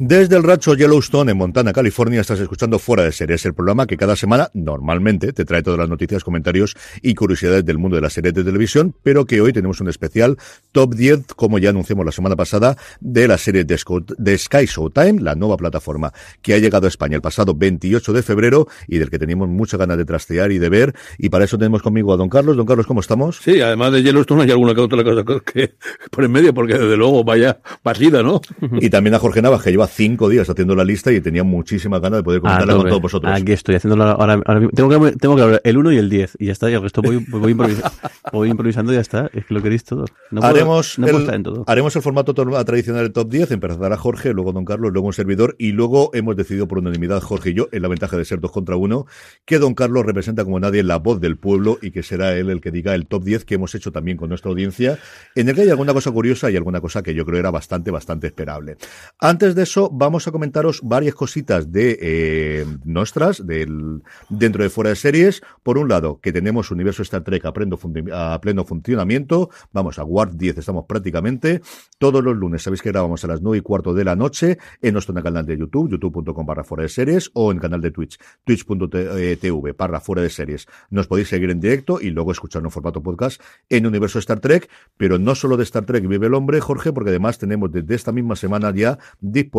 Desde el rancho Yellowstone en Montana, California, estás escuchando Fuera de Series, el programa que cada semana normalmente te trae todas las noticias, comentarios y curiosidades del mundo de las series de televisión, pero que hoy tenemos un especial Top 10, como ya anunciamos la semana pasada, de la serie de, de Sky Showtime, la nueva plataforma que ha llegado a España el pasado 28 de febrero y del que teníamos muchas ganas de trastear y de ver. Y para eso tenemos conmigo a don Carlos. Don Carlos, ¿cómo estamos? Sí, además de Yellowstone hay alguna que otra cosa que por en medio, porque desde luego vaya partida, ¿no? Y también a Jorge Navas, que lleva cinco días haciendo la lista y tenía muchísimas ganas de poder comentarla con todos vosotros. Aquí estoy haciendo ahora, ahora tengo, que, tengo que hablar el 1 y el 10 y ya está, ya esto voy, voy, improvisando, voy improvisando y ya está, es que lo queréis todo. No haremos, puedo, el, en todo. haremos el formato tradicional del top 10, empezará Jorge, luego Don Carlos, luego un servidor y luego hemos decidido por unanimidad Jorge y yo, en la ventaja de ser dos contra uno, que Don Carlos representa como nadie la voz del pueblo y que será él el que diga el top 10 que hemos hecho también con nuestra audiencia, en el que hay alguna cosa curiosa y alguna cosa que yo creo era bastante, bastante esperable. Antes de eso, vamos a comentaros varias cositas de eh, nuestras, del, dentro de fuera de series. Por un lado, que tenemos Universo Star Trek a pleno, a pleno funcionamiento. Vamos a Ward 10, estamos prácticamente. Todos los lunes sabéis que grabamos a las 9 y cuarto de la noche en nuestro canal de YouTube, youtube.com barra fuera de series, o en canal de Twitch, twitch.tv barra fuera de series. Nos podéis seguir en directo y luego escuchar en formato podcast en Universo Star Trek, pero no solo de Star Trek vive el hombre, Jorge, porque además tenemos desde esta misma semana ya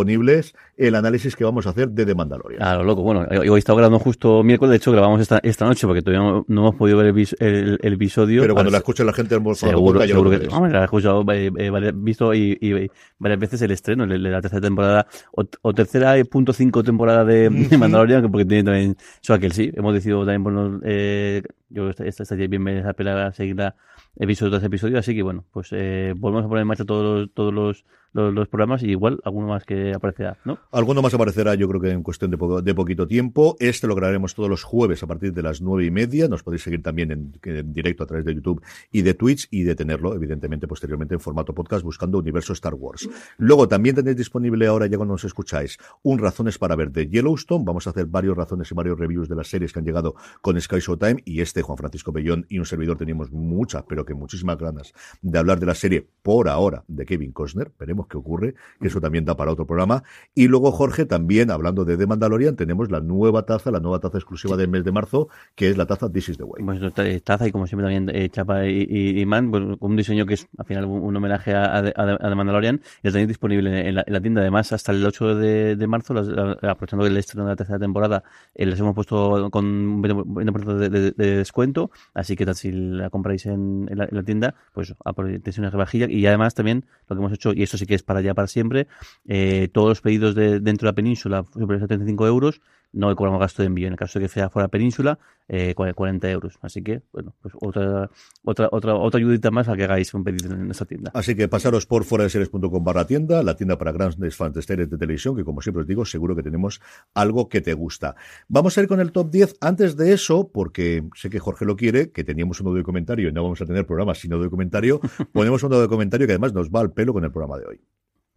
disponibles el análisis que vamos a hacer de The Mandalorian. Claro, loco. Bueno, hoy estado grabando justo miércoles, de hecho grabamos esta, esta noche porque todavía no, hemos podido ver el, el, episodio. Pero cuando la escuche la gente, seguro, seguro que, hombre, la he escuchado, eh, eh, visto y, y, varias veces el estreno, de la tercera temporada, o, tercera punto cinco temporada de, Mandalorian, porque tiene también, eso aquel sí, hemos decidido también poner, eh, yo esta, esta bien me pena a seguirla episodio tras episodio, así que bueno, pues eh, volvemos a poner en marcha todos los, todos los los, programas y igual alguno más que aparecerá, ¿no? Alguno más aparecerá yo creo que en cuestión de, de poquito tiempo. Este lo grabaremos todos los jueves a partir de las nueve y media. Nos podéis seguir también en, directo a través de YouTube y de Twitch y de tenerlo, evidentemente, posteriormente en formato podcast buscando Universo Star Wars. Luego también tenéis disponible ahora, ya cuando nos escucháis, un Razones para ver de Yellowstone. Vamos a hacer varios razones y varios reviews de las series que han llegado con Sky Showtime y este, Juan Francisco Bellón y un servidor teníamos muchas, pero que muchísimas ganas de hablar de la serie por ahora de Kevin Costner. Veremos qué ocurre, que eso también da para otro programa. Y luego, Jorge, también hablando de The Mandalorian, tenemos la nueva taza, la nueva taza exclusiva del mes de marzo, que es la taza This is the Way. Pues taza y como siempre también eh, chapa y, man, pues, un diseño que es al final un, homenaje a, The Mandalorian y lo tenéis disponible en la, tienda. Además, hasta el 8 de, marzo, aprovechando el estreno de la tercera temporada, eh, les hemos puesto con un 20% de, descuento, así que si la compráis en, la, tienda, pues tenéis una rebajilla y además también lo que hemos hecho, y esto sí que es para ya para siempre, eh, todos los pedidos de, dentro de la península a 35 euros no cobramos gasto de envío. En el caso de que sea fuera península, eh, 40 euros. Así que, bueno, pues otra, otra, otra, otra ayudita más a que hagáis un pedido en esta tienda. Así que pasaros por fuera de series.com barra tienda, la tienda para grandes fans de series de televisión, que como siempre os digo, seguro que tenemos algo que te gusta. Vamos a ir con el top 10. Antes de eso, porque sé que Jorge lo quiere, que teníamos un nuevo de comentario y no vamos a tener programa sin nuevo de comentario, ponemos un nuevo de comentario que además nos va al pelo con el programa de hoy.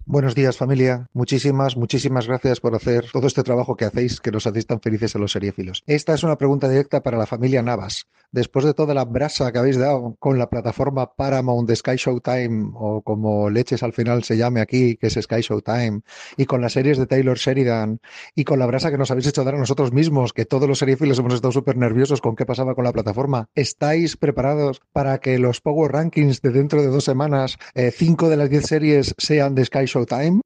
Buenos días familia, muchísimas, muchísimas gracias por hacer todo este trabajo que hacéis, que nos hacéis tan felices a los seriéfilos. Esta es una pregunta directa para la familia Navas. Después de toda la brasa que habéis dado con la plataforma Paramount de Sky Showtime, o como leches al final se llame aquí, que es Sky Showtime, y con las series de Taylor Sheridan, y con la brasa que nos habéis hecho dar a nosotros mismos, que todos los seriéfilos hemos estado súper nerviosos con qué pasaba con la plataforma, ¿estáis preparados para que los Power Rankings de dentro de dos semanas, eh, cinco de las diez series sean de Sky Showtime? time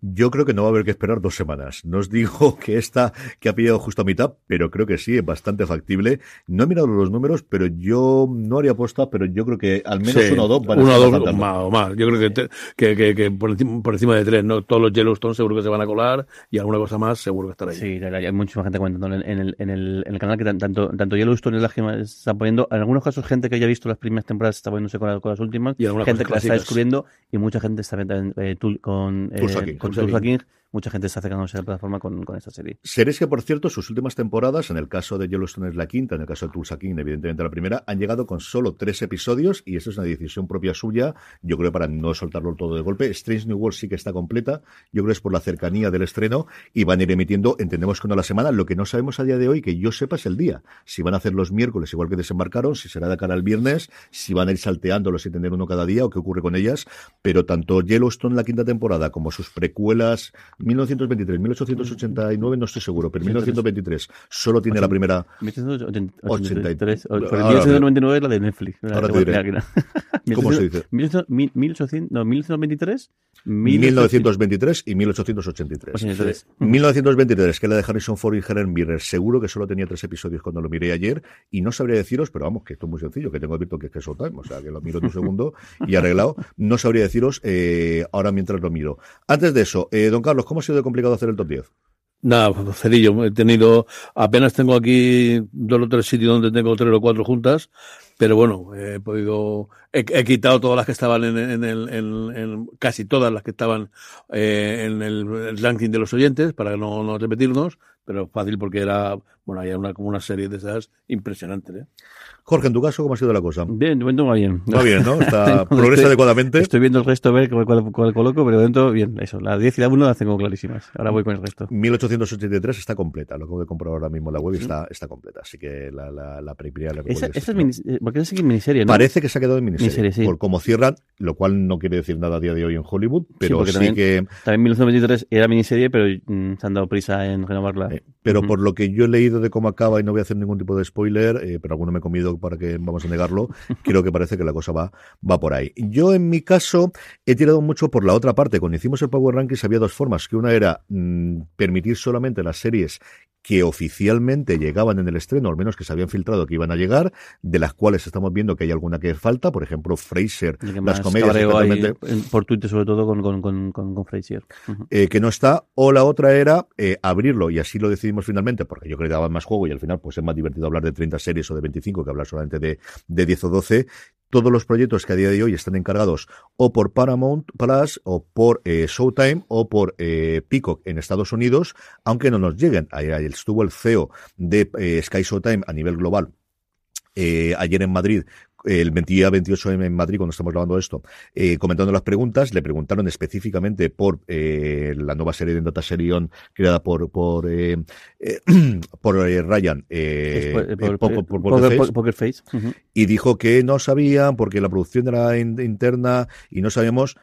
Yo creo que no va a haber que esperar dos semanas. No os digo que esta que ha pillado justo a mitad, pero creo que sí, es bastante factible. No he mirado los números, pero yo no haría apuesta, pero yo creo que al menos uno o dos van a Uno o dos más, o más. Yo creo que, que, que, que por, encima, por, encima, de tres, ¿no? Todos los Yellowstone seguro que se van a colar y alguna cosa más seguro que estará ahí. Sí, hay mucha gente comentando en el, en el, en el canal que tanto, tanto Yellowstone es la que está poniendo, en algunos casos gente que haya visto las primeras temporadas está poniéndose con, con las últimas, y gente que la está descubriendo y mucha gente está eh, con, eh, con Tulsa King mucha gente está acercándose a la plataforma con, esta serie. Series que, por cierto, sus últimas temporadas, en el caso de Yellowstone es la quinta, en el caso de Tulsa King, evidentemente la primera, han llegado con solo tres episodios y eso es una decisión propia suya, yo creo para no soltarlo todo de golpe. Strange New World sí que está completa, yo creo que es por la cercanía del estreno y van a ir emitiendo, entendemos que no a la semana, lo que no sabemos a día de hoy, que yo sepa es el día. Si van a hacer los miércoles igual que desembarcaron, si será de cara al viernes, si van a ir salteándolos y tener uno cada día o qué ocurre con ellas, pero tanto Yellowstone la quinta temporada como sus precuelas 1923 1889 no estoy seguro, pero 1923 solo tiene la primera. 1983. 1999 es la de Netflix. Ahora te diré. ¿Cómo se dice? 1800, no, 1923. 1923 y 1883. 1923, que la de Harrison Ford y Helen Mirren. Seguro que solo tenía tres episodios cuando lo miré ayer y no sabría deciros, pero vamos, que esto es muy sencillo, que tengo abierto que es que Showtime, o sea, que lo miro en un segundo y arreglado. No sabría deciros eh, ahora mientras lo miro. Antes de eso, eh, don Carlos, ¿cómo ha sido de complicado hacer el top 10? Nada, cedillo. He tenido, apenas tengo aquí dos o tres sitios donde tengo tres o cuatro juntas, pero bueno, he podido, he, quitado todas las que estaban en, en el, en, casi todas las que estaban eh, en el, ranking de los oyentes, para no, no repetirnos, pero fácil porque era, bueno, hay una, como una serie de esas impresionantes, ¿eh? Jorge, en tu caso, ¿cómo ha sido la cosa? Bien, de momento va bien. Va bien, ¿no? Está, progresa adecuadamente. Estoy viendo el resto a ver cuál, coloco, pero dentro, bien, eso. La 10 y la 1 las tengo clarísimas. Ahora voy con el resto. 1883 está completa. Lo que he comprado ahora mismo en la web está, está completa. Así que la, la, la primera la Esa, es miniserie, porque es miniserie, ¿no? Parece que se ha quedado en miniserie. sí. Por cómo cierran, lo cual no quiere decir nada a día de hoy en Hollywood, pero sí, también, que. También 1923 era miniserie, pero mm, se han dado prisa en renovarla. Eh, pero por lo que yo he leído de cómo acaba, y no voy a hacer ningún tipo de spoiler, eh, pero alguno me he comido para que vamos a negar creo que parece que la cosa va, va por ahí. Yo, en mi caso, he tirado mucho por la otra parte. Cuando hicimos el Power Rankings había dos formas, que una era mm, permitir solamente las series que oficialmente llegaban en el estreno, al menos que se habían filtrado que iban a llegar, de las cuales estamos viendo que hay alguna que falta, por ejemplo, Fraser, las comedias. por Twitter, sobre todo con, con, con, con Fraser. Eh, que no está, o la otra era eh, abrirlo, y así lo decidimos finalmente, porque yo creo que daba más juego y al final pues es más divertido hablar de 30 series o de 25 que hablar solamente de, de 10 o 12, todos los proyectos que a día de hoy están encargados o por Paramount Plus o por eh, Showtime o por eh, Peacock en Estados Unidos, aunque no nos lleguen. Ahí estuvo el CEO de eh, Sky Showtime a nivel global ayer en Madrid el día 28 en Madrid, cuando estamos grabando esto, eh, comentando las preguntas, le preguntaron específicamente por eh, la nueva serie de Data Serion creada por por eh, por Ryan por, Poker Face, y dijo que no sabían porque la producción era interna y no sabíamos.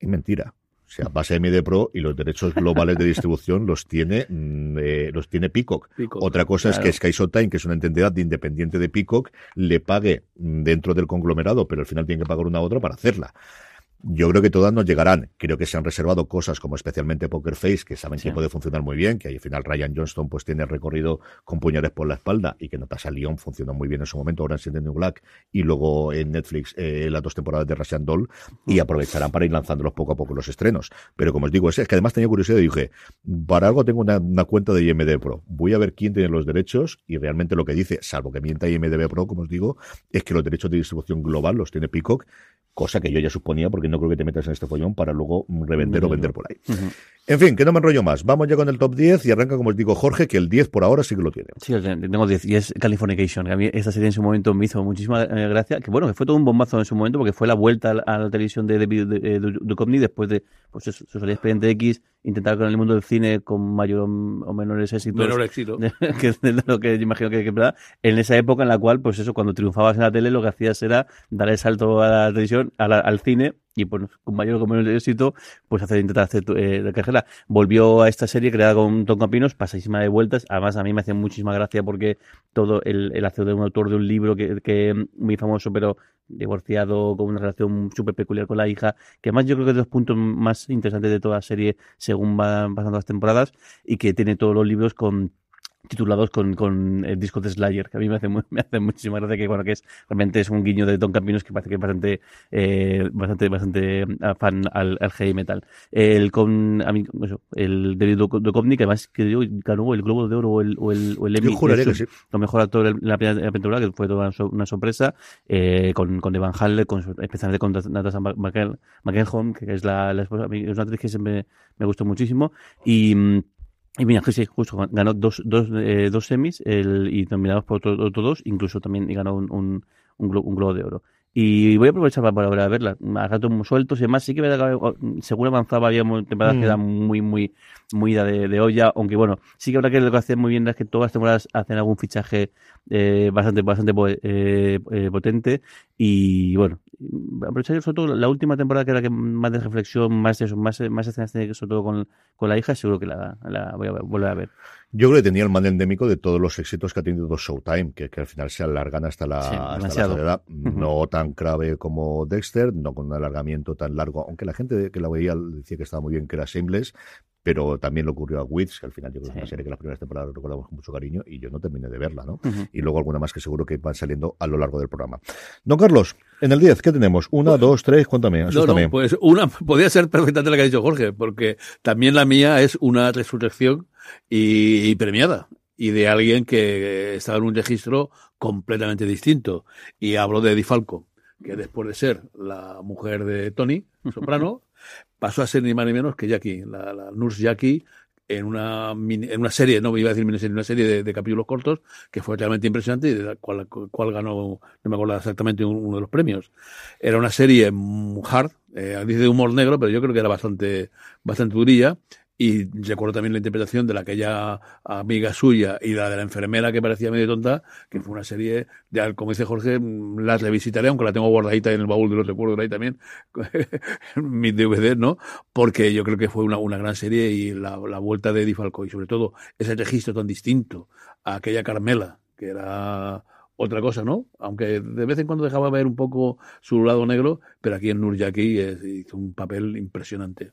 Y mentira sea, base MD Pro y los derechos globales de distribución los tiene mm, eh, los tiene Peacock. Otra cosa es que Sky Showtime, que es una entidad independiente de Peacock, le pague dentro del conglomerado, pero al final tiene que pagar una a otra para hacerla. Yo creo que todas nos llegarán. Creo que se han reservado cosas como especialmente Poker Face, que saben que puede funcionar muy bien, que al final Ryan Johnston pues tiene recorrido con puñales por la espalda y que Natasha Lyon funcionó muy bien en su momento, ahora en New Black y luego en Netflix eh, las dos temporadas de Russian Doll y aprovecharán para ir lanzándolos poco a poco los estrenos. Pero como os digo, es, que además tenía curiosidad y dije, para algo tengo una, cuenta de IMDb Pro, voy a ver quién tiene los derechos y realmente lo que dice, salvo que mienta IMDb Pro, como os digo, es que los derechos de distribución global los tiene Peacock cosa que yo ya suponía porque no creo que te metas en este follón para luego revender o vender por ahí. En fin, que no me enrollo más. Vamos ya con el top 10 y arranca, como os digo, Jorge, que el 10 por ahora sí que lo tiene. Sí, tengo 10 y es Californication, que a mí esta serie en su momento me hizo muchísima eh, gracia, que bueno, que fue todo un bombazo en su momento porque fue la vuelta a la, televisión de David Duchovny después de pues, su, su salida expediente X, intentar con el mundo del cine con mayor o menores éxitos. Menor éxito. que es lo que imagino que, que verdad. En esa época en la cual, pues eso, cuando triunfabas en la tele, lo que hacías era dar el salto a la televisión, al cine, y pues con mayor o con menor éxito, pues hacer, intentar hacer eh, la carrera. Volvió a esta serie creada con Tom Campinos, pasadísima de vueltas. Además, a mí me hacía muchísima gracia porque todo el, el de un autor de un libro que, que muy famoso, pero divorciado, con una relación súper peculiar con la hija, que además yo creo que es de los puntos más interesantes de toda la serie según van pasando las temporadas y que tiene todos los libros con titulados con, con el disco de Slayer, que a mí me hace, me hace muchísima gracia que, bueno, que es, realmente es un guiño de Don Campinos que parece que es bastante, eh, bastante, bastante fan al, al heavy metal. El con, a mí, eso, el David Duchovny, que además que ganó el Globo de Oro o el, o el, o el Emmy, que sí. lo mejor actor en la primera temporada, que fue toda una sorpresa, eh, con, con Evan Hall, con, especialmente con Natasha McElhone, que es la, la esposa, es una actriz que siempre me gustó muchísimo, y mm, y mira, sí, justo ganó dos, dos, eh, dos semis el, y nominados por otros otro dos, incluso también ganó un, un, un, globo, un globo de oro. Y voy a aprovechar para, para, para verla. A gatos muy sueltos y demás. Sí que según avanzaba había temporadas mm. que eran muy, muy, muy de, de, olla. Aunque bueno, sí que habrá que lo que hacen muy bien es que todas las temporadas hacen algún fichaje eh, bastante, bastante eh, eh, potente. Y bueno, aprovechar sobre todo la última temporada que era la que más de reflexión, más de eso, más, más escenas sobre todo con, con la hija, seguro que la, la voy a volver a ver. Yo creo que tenía el mal endémico de todos los éxitos que ha tenido Showtime, que, que al final se alargan hasta la, sí, hasta la edad. No tan grave como Dexter, no con un alargamiento tan largo, aunque la gente que la veía decía que estaba muy bien, que era Shameless, pero también le ocurrió a Wits, que al final yo creo que es una serie que las primeras temporadas recordamos con mucho cariño y yo no terminé de verla, ¿no? Uh -huh. Y luego alguna más que seguro que van saliendo a lo largo del programa. Don Carlos, en el 10, ¿qué tenemos? Una, pues, dos, tres, cuéntame. No, no, pues una, podría ser perfectamente la que ha dicho Jorge, porque también la mía es una resurrección y, y premiada y de alguien que estaba en un registro completamente distinto. Y hablo de Eddie Falco, que después de ser la mujer de Tony Soprano, pasó a ser ni más ni menos que Jackie, la, la nurse Jackie, en una, en una serie, no iba a decir miniserie, una serie de, de, capítulos cortos que fue realmente impresionante y de la cual, cual ganó, no me acuerdo exactamente, uno de los premios. Era una serie hard, eh, dice de humor negro, pero yo creo que era bastante, bastante durilla y recuerdo también la interpretación de la aquella amiga suya y la de la enfermera que parecía medio tonta, que fue una serie, de, como dice Jorge, las revisitaré, aunque la tengo guardadita en el baúl de los recuerdos ahí también, mis DVD, ¿no? Porque yo creo que fue una, una gran serie y la, la vuelta de Eddie Falco y sobre todo ese registro tan distinto a aquella Carmela, que era otra cosa, ¿no? Aunque de vez en cuando dejaba ver un poco su lado negro, pero aquí en Nurjaki hizo un papel impresionante.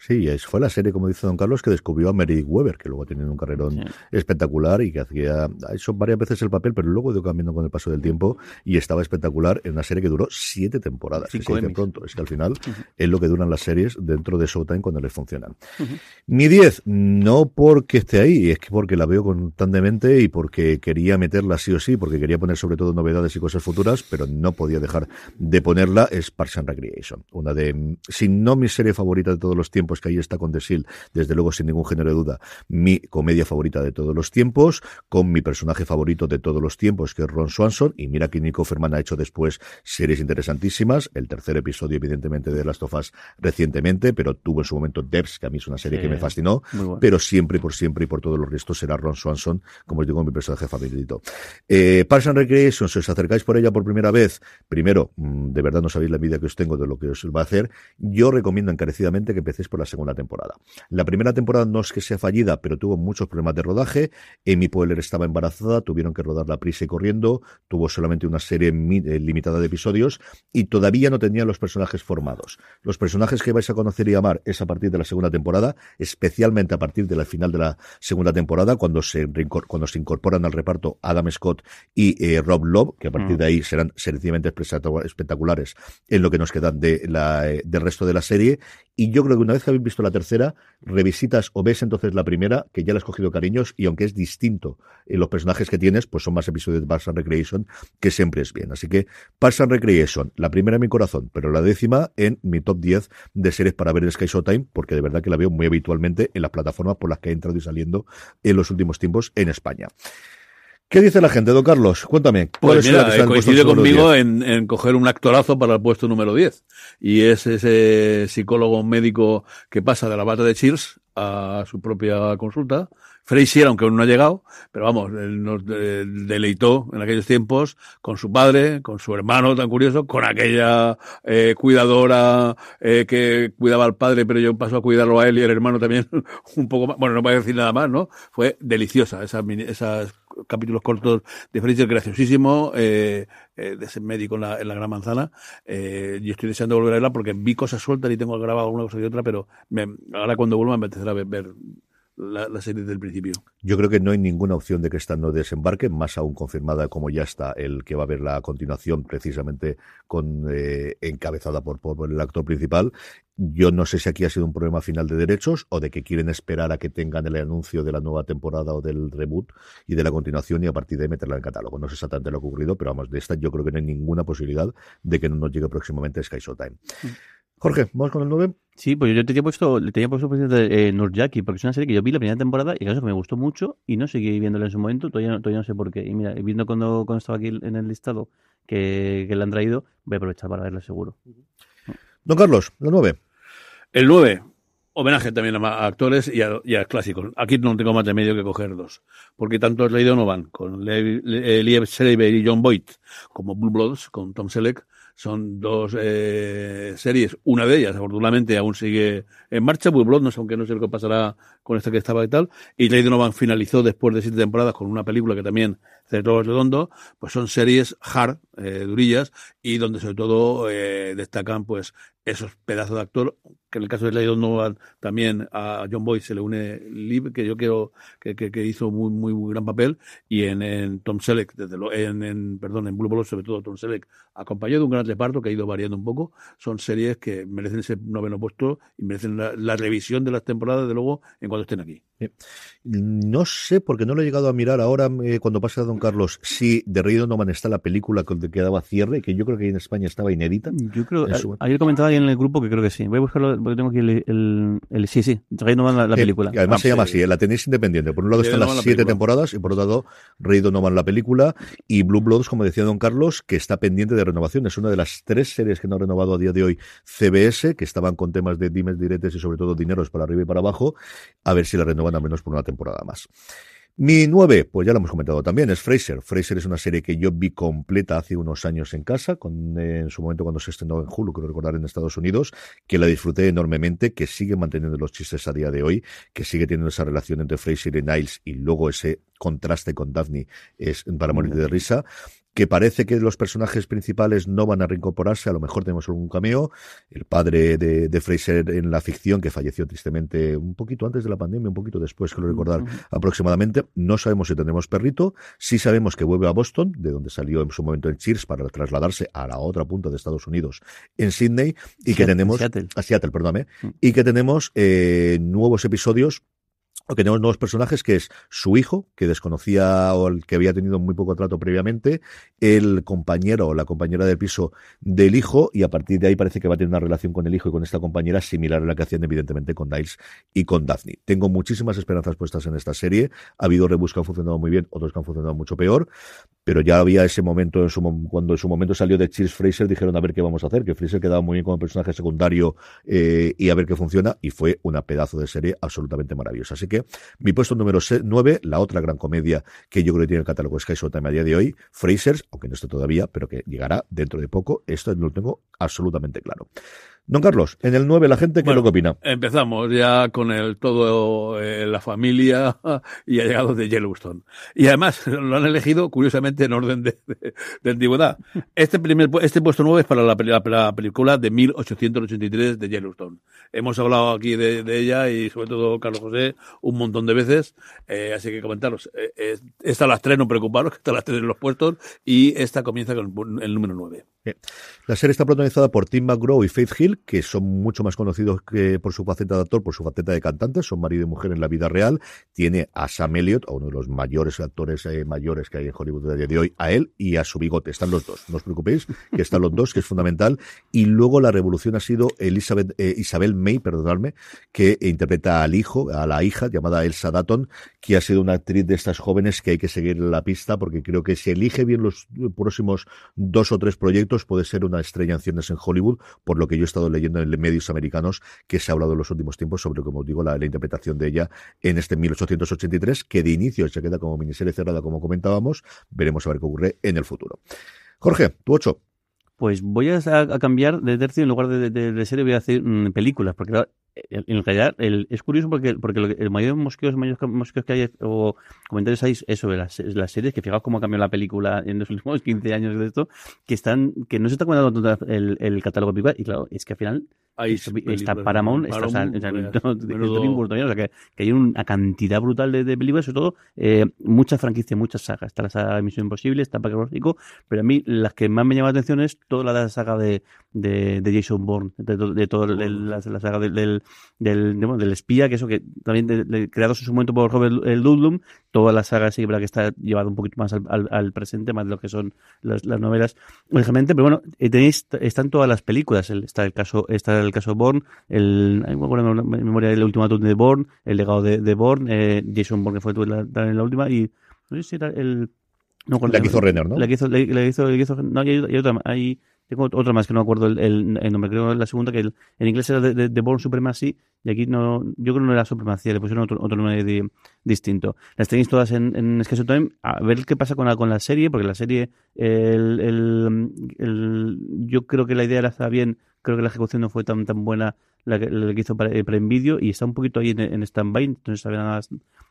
Sí, fue la serie, como dice Don Carlos, que descubrió a Meredith Weber, que luego ha tenido un carrerón sí. espectacular y que hacía, ha hecho varias veces el papel, pero luego ido cambiando con el paso del tiempo y estaba espectacular en una serie que duró siete temporadas. Cinco que pronto, es que al final uh -huh. es lo que duran las series dentro de Showtime cuando les funcionan. Uh -huh. Mi 10, no porque esté ahí, es que porque la veo constantemente y porque quería meterla sí o sí, porque quería poner sobre todo novedades y cosas futuras, pero no podía dejar de ponerla, es Parks and Recreation. Una de, si no mi serie favorita de todos los tiempos, pues que ahí está con The desde luego sin ningún género de duda, mi comedia favorita de todos los tiempos, con mi personaje favorito de todos los tiempos, que es Ron Swanson, y mira que Nico Ferman ha hecho después series interesantísimas, el tercer episodio evidentemente de Last of Us recientemente, pero tuvo en su momento Devs, que a mí es una serie sí, que me fascinó, bueno. pero siempre y por siempre y por todos los restos será Ron Swanson, como os digo, mi personaje favorito. Eh, Parks and Recreation, si os acercáis por ella por primera vez, primero, mm, de verdad no sabéis la envidia que os tengo de lo que os va a hacer, yo recomiendo encarecidamente que empecéis por la segunda temporada. La primera temporada no es que sea fallida, pero tuvo muchos problemas de rodaje. Amy Poehler estaba embarazada, tuvieron que rodarla prisa y corriendo, tuvo solamente una serie eh, limitada de episodios y todavía no tenía los personajes formados. Los personajes que vais a conocer y amar es a partir de la segunda temporada, especialmente a partir de la final de la segunda temporada, cuando se, cuando se incorporan al reparto Adam Scott y eh, Rob Love, que a partir mm. de ahí serán sencillamente espectaculares en lo que nos queda de la, eh, del resto de la serie. Y yo creo que una vez que habéis visto la tercera, revisitas o ves entonces la primera, que ya le has cogido cariños, y aunque es distinto en los personajes que tienes, pues son más episodios de Parks and Recreation, que siempre es bien. Así que Parks and Recreation, la primera en mi corazón, pero la décima en mi top 10 de series para ver en Sky Showtime, porque de verdad que la veo muy habitualmente en las plataformas por las que he entrado y saliendo en los últimos tiempos en España. ¿Qué dice la gente, don Carlos? Cuéntame. Pues mira, eh, coincide conmigo en, en, coger un actorazo para el puesto número 10. Y es ese psicólogo médico que pasa de la bata de Cheers a su propia consulta. Frazier, aunque aún no ha llegado, pero vamos, él nos deleitó en aquellos tiempos con su padre, con su hermano tan curioso, con aquella eh, cuidadora eh, que cuidaba al padre, pero yo paso a cuidarlo a él y el hermano también un poco más. Bueno, no voy a decir nada más, ¿no? Fue deliciosa esa, esa capítulos cortos de Fraser, graciosísimo, eh, eh, de ese médico en la, en la Gran Manzana. Eh, y estoy deseando volver a verla porque vi cosas sueltas y tengo grabado alguna cosa y otra, pero me, ahora cuando vuelva me apetecerá ver, ver la, serie del principio. Yo creo que no hay ninguna opción de que esta no desembarque, más aún confirmada como ya está el que va a ver la continuación, precisamente con eh, encabezada por, por el actor principal. Yo no sé si aquí ha sido un problema final de derechos o de que quieren esperar a que tengan el anuncio de la nueva temporada o del reboot y de la continuación y a partir de ahí meterla en catálogo. No sé exactamente lo que ha ocurrido, pero vamos, de esta yo creo que no hay ninguna posibilidad de que no nos llegue próximamente Sky Showtime. Mm. Jorge, ¿vamos con el 9? Sí, pues yo te tenía puesto, le tenía puesto eh, Nurjaki, porque es una serie que yo vi la primera temporada y que me gustó mucho y no seguí viéndola en su momento, todavía no, todavía no sé por qué. Y mira, viendo cuando, cuando estaba aquí en el listado que, que le han traído, voy a aprovechar para verla seguro. Don Carlos, el 9. El 9, homenaje también a actores y a, clásicos. Aquí no tengo más de medio que coger dos, porque tanto no van, con Liev Schreiber y John Boyd, como Blue Bloods, con Tom Selleck, son dos eh, series. Una de ellas, afortunadamente, aún sigue en marcha. Blue Blood, no sé, aunque no sé lo que pasará con esta que estaba y tal. Y Lady Donovan finalizó después de siete temporadas con una película que también todo redondo. Pues son series hard, eh, durillas, y donde sobre todo eh, destacan pues esos pedazos de actor que en el caso de Lady Donovan también a John Boyd se le une Liv, que yo creo que, hizo muy, muy, gran papel, y en, Tom Selleck, desde lo, en, perdón, en Blue Balls, sobre todo Tom Selleck, acompañado de un gran reparto que ha ido variando un poco, son series que merecen ese noveno puesto y merecen la, revisión de las temporadas, de luego, en cuanto estén aquí. No sé, porque no lo he llegado a mirar ahora eh, cuando pasa a Don Carlos, si de Rey Donovan está la película que daba cierre, que yo creo que en España estaba inédita. Yo creo, ayer comentaba alguien en el grupo que creo que sí. Voy a buscarlo porque tengo aquí el, el, sí, sí, Rey Donovan la, película. además se llama así, la tenéis independiente. Por un lado están las siete temporadas y por otro lado Rey Donovan la película y Blue Bloods, como decía Don Carlos, que está pendiente de renovación. Es una de las tres series que no ha renovado a día de hoy CBS, que estaban con temas de dimes diretes y sobre todo dineros para arriba y para abajo. A ver si la renovan al menos por una temporada más. Mi nueve, pues ya lo hemos comentado también, es Fraser. Fraser es una serie que yo vi completa hace unos años en casa, con, en su momento cuando se estrenó en Hulu, creo recordar en Estados Unidos, que la disfruté enormemente, que sigue manteniendo los chistes a día de hoy, que sigue teniendo esa relación entre Fraser y Niles y luego ese contraste con Daphne es para morir de risa que parece que los personajes principales no van a reincorporarse, a lo mejor tenemos algún cameo, el padre de, Fraser en la ficción, que falleció tristemente un poquito antes de la pandemia, un poquito después, quiero recordar aproximadamente, no sabemos si tendremos perrito, sí sabemos que vuelve a Boston, de donde salió en su momento en Cheers para trasladarse a la otra punta de Estados Unidos, en Sydney, y que tenemos, Seattle. a Seattle, perdóname, mm. y que tenemos eh, nuevos episodios tenemos nuevos personajes que es su hijo, que desconocía o el que había tenido muy poco trato previamente, el compañero o la compañera del piso del hijo, y a partir de ahí parece que va a tener una relación con el hijo y con esta compañera similar a la que hacían evidentemente con Niles y con Daphne. Tengo muchísimas esperanzas puestas en esta serie. Ha habido rebus que han funcionado muy bien, otros que han funcionado mucho peor, pero ya había ese momento, en su, cuando en su momento salió de Cheers Fraser, dijeron a ver qué vamos a hacer, que Fraser quedaba muy bien como personaje secundario eh, y a ver qué funciona, y fue una pedazo de serie absolutamente maravillosa. Así que mi puesto número 9, la otra gran comedia que yo creo que tiene el catálogo Sky Showtime a día de hoy, Frasers, aunque no está todavía, pero que llegará dentro de poco. Esto lo tengo absolutamente claro. Don Carlos, en el 9 la gente, ¿qué es lo que opina? Empezamos ya con el todo, eh, la familia y ha llegado de Yellowstone. Y además lo han elegido, curiosamente, en orden de, antigüedad. Este primer, este puesto 9 es para la, película de 1883 de Yellowstone. Hemos hablado aquí de, ella y sobre todo Carlos José un montón de veces, eh, así que comentaros. Eh, esta las tres, no preocuparos, que están las tres en los puestos y esta comienza con el número 9. La serie está protagonizada por Tim McGraw y Faith Hill, que son mucho más conocidos que por su faceta de actor, por su faceta de cantante, son marido y mujer en la vida real. Tiene a Sam Elliott, uno de los mayores actores eh, mayores que hay en Hollywood de hoy, a él y a su bigote. Están los dos, no os preocupéis, que están los dos, que es fundamental. Y luego la revolución ha sido Elizabeth, eh, Isabel May, perdonadme, que interpreta al hijo, a la hija, llamada Elsa Datton, que ha sido una actriz de estas jóvenes que hay que seguir la pista, porque creo que si elige bien los próximos dos o tres proyectos, puede ser una estrella en cines en Hollywood, por lo que yo he estado leyendo en medios americanos que se ha hablado en los últimos tiempos sobre, como digo, la, interpretación de ella en este 1883, que de inicio se queda como miniserie cerrada, como comentábamos. Veremos a ver qué ocurre en el futuro. Jorge, tu ocho. Pues voy a, cambiar de tercio en lugar de, de, serie, voy a hacer mm, películas, porque en realidad el, es curioso porque, porque el mayor mosqueos, mosqueos que hay o comentarios hay es sobre las, las series, que fijaos cómo ha cambiado la película en los últimos 15 años de esto, que están que no se está comentando todo el, el catálogo película y claro, es que al final está Paramount, está o sea, que, que, hay una cantidad brutal de, películas, sobre todo eh, muchas franquicias, muchas sagas. Está la saga de Misión Imposible, está Parque Rico, pero a mí las que más me llaman la atención es toda la saga de, de, de Jason Bourne, de, de, toda la, saga del, del, del, espía, que eso que también de, creado en su momento por Robert Ludlum, toda la saga sí, que está llevada un poquito más al, al, presente, más de lo que son las, las novelas originalmente, pero bueno, eh, tenéis, están todas las películas, está el caso, está el caso Bourne, el, en memoria del último de Bourne, el legado de, de Bourne, eh, Jason Bourne que fue la, en la última, y no sé si era el... No, la que hizo Renner, ¿no? La que hizo, la, hizo, la hizo, no, hay, hay otra, hay, tengo otra más que no me acuerdo el, el, nombre, creo la segunda, que en inglés era de, de, Born Supremacy, y aquí no, yo creo que no era Supremacía, le pusieron otro, otro nombre distinto. Las tenéis todas en, en Time, a ver qué pasa con la, con la serie, porque la serie, el, el, yo creo que la idea era bien, creo que la ejecución no fue tan tan buena la que, hizo para, para Envidio, y está un poquito ahí en, en stand-by, entonces sabía nada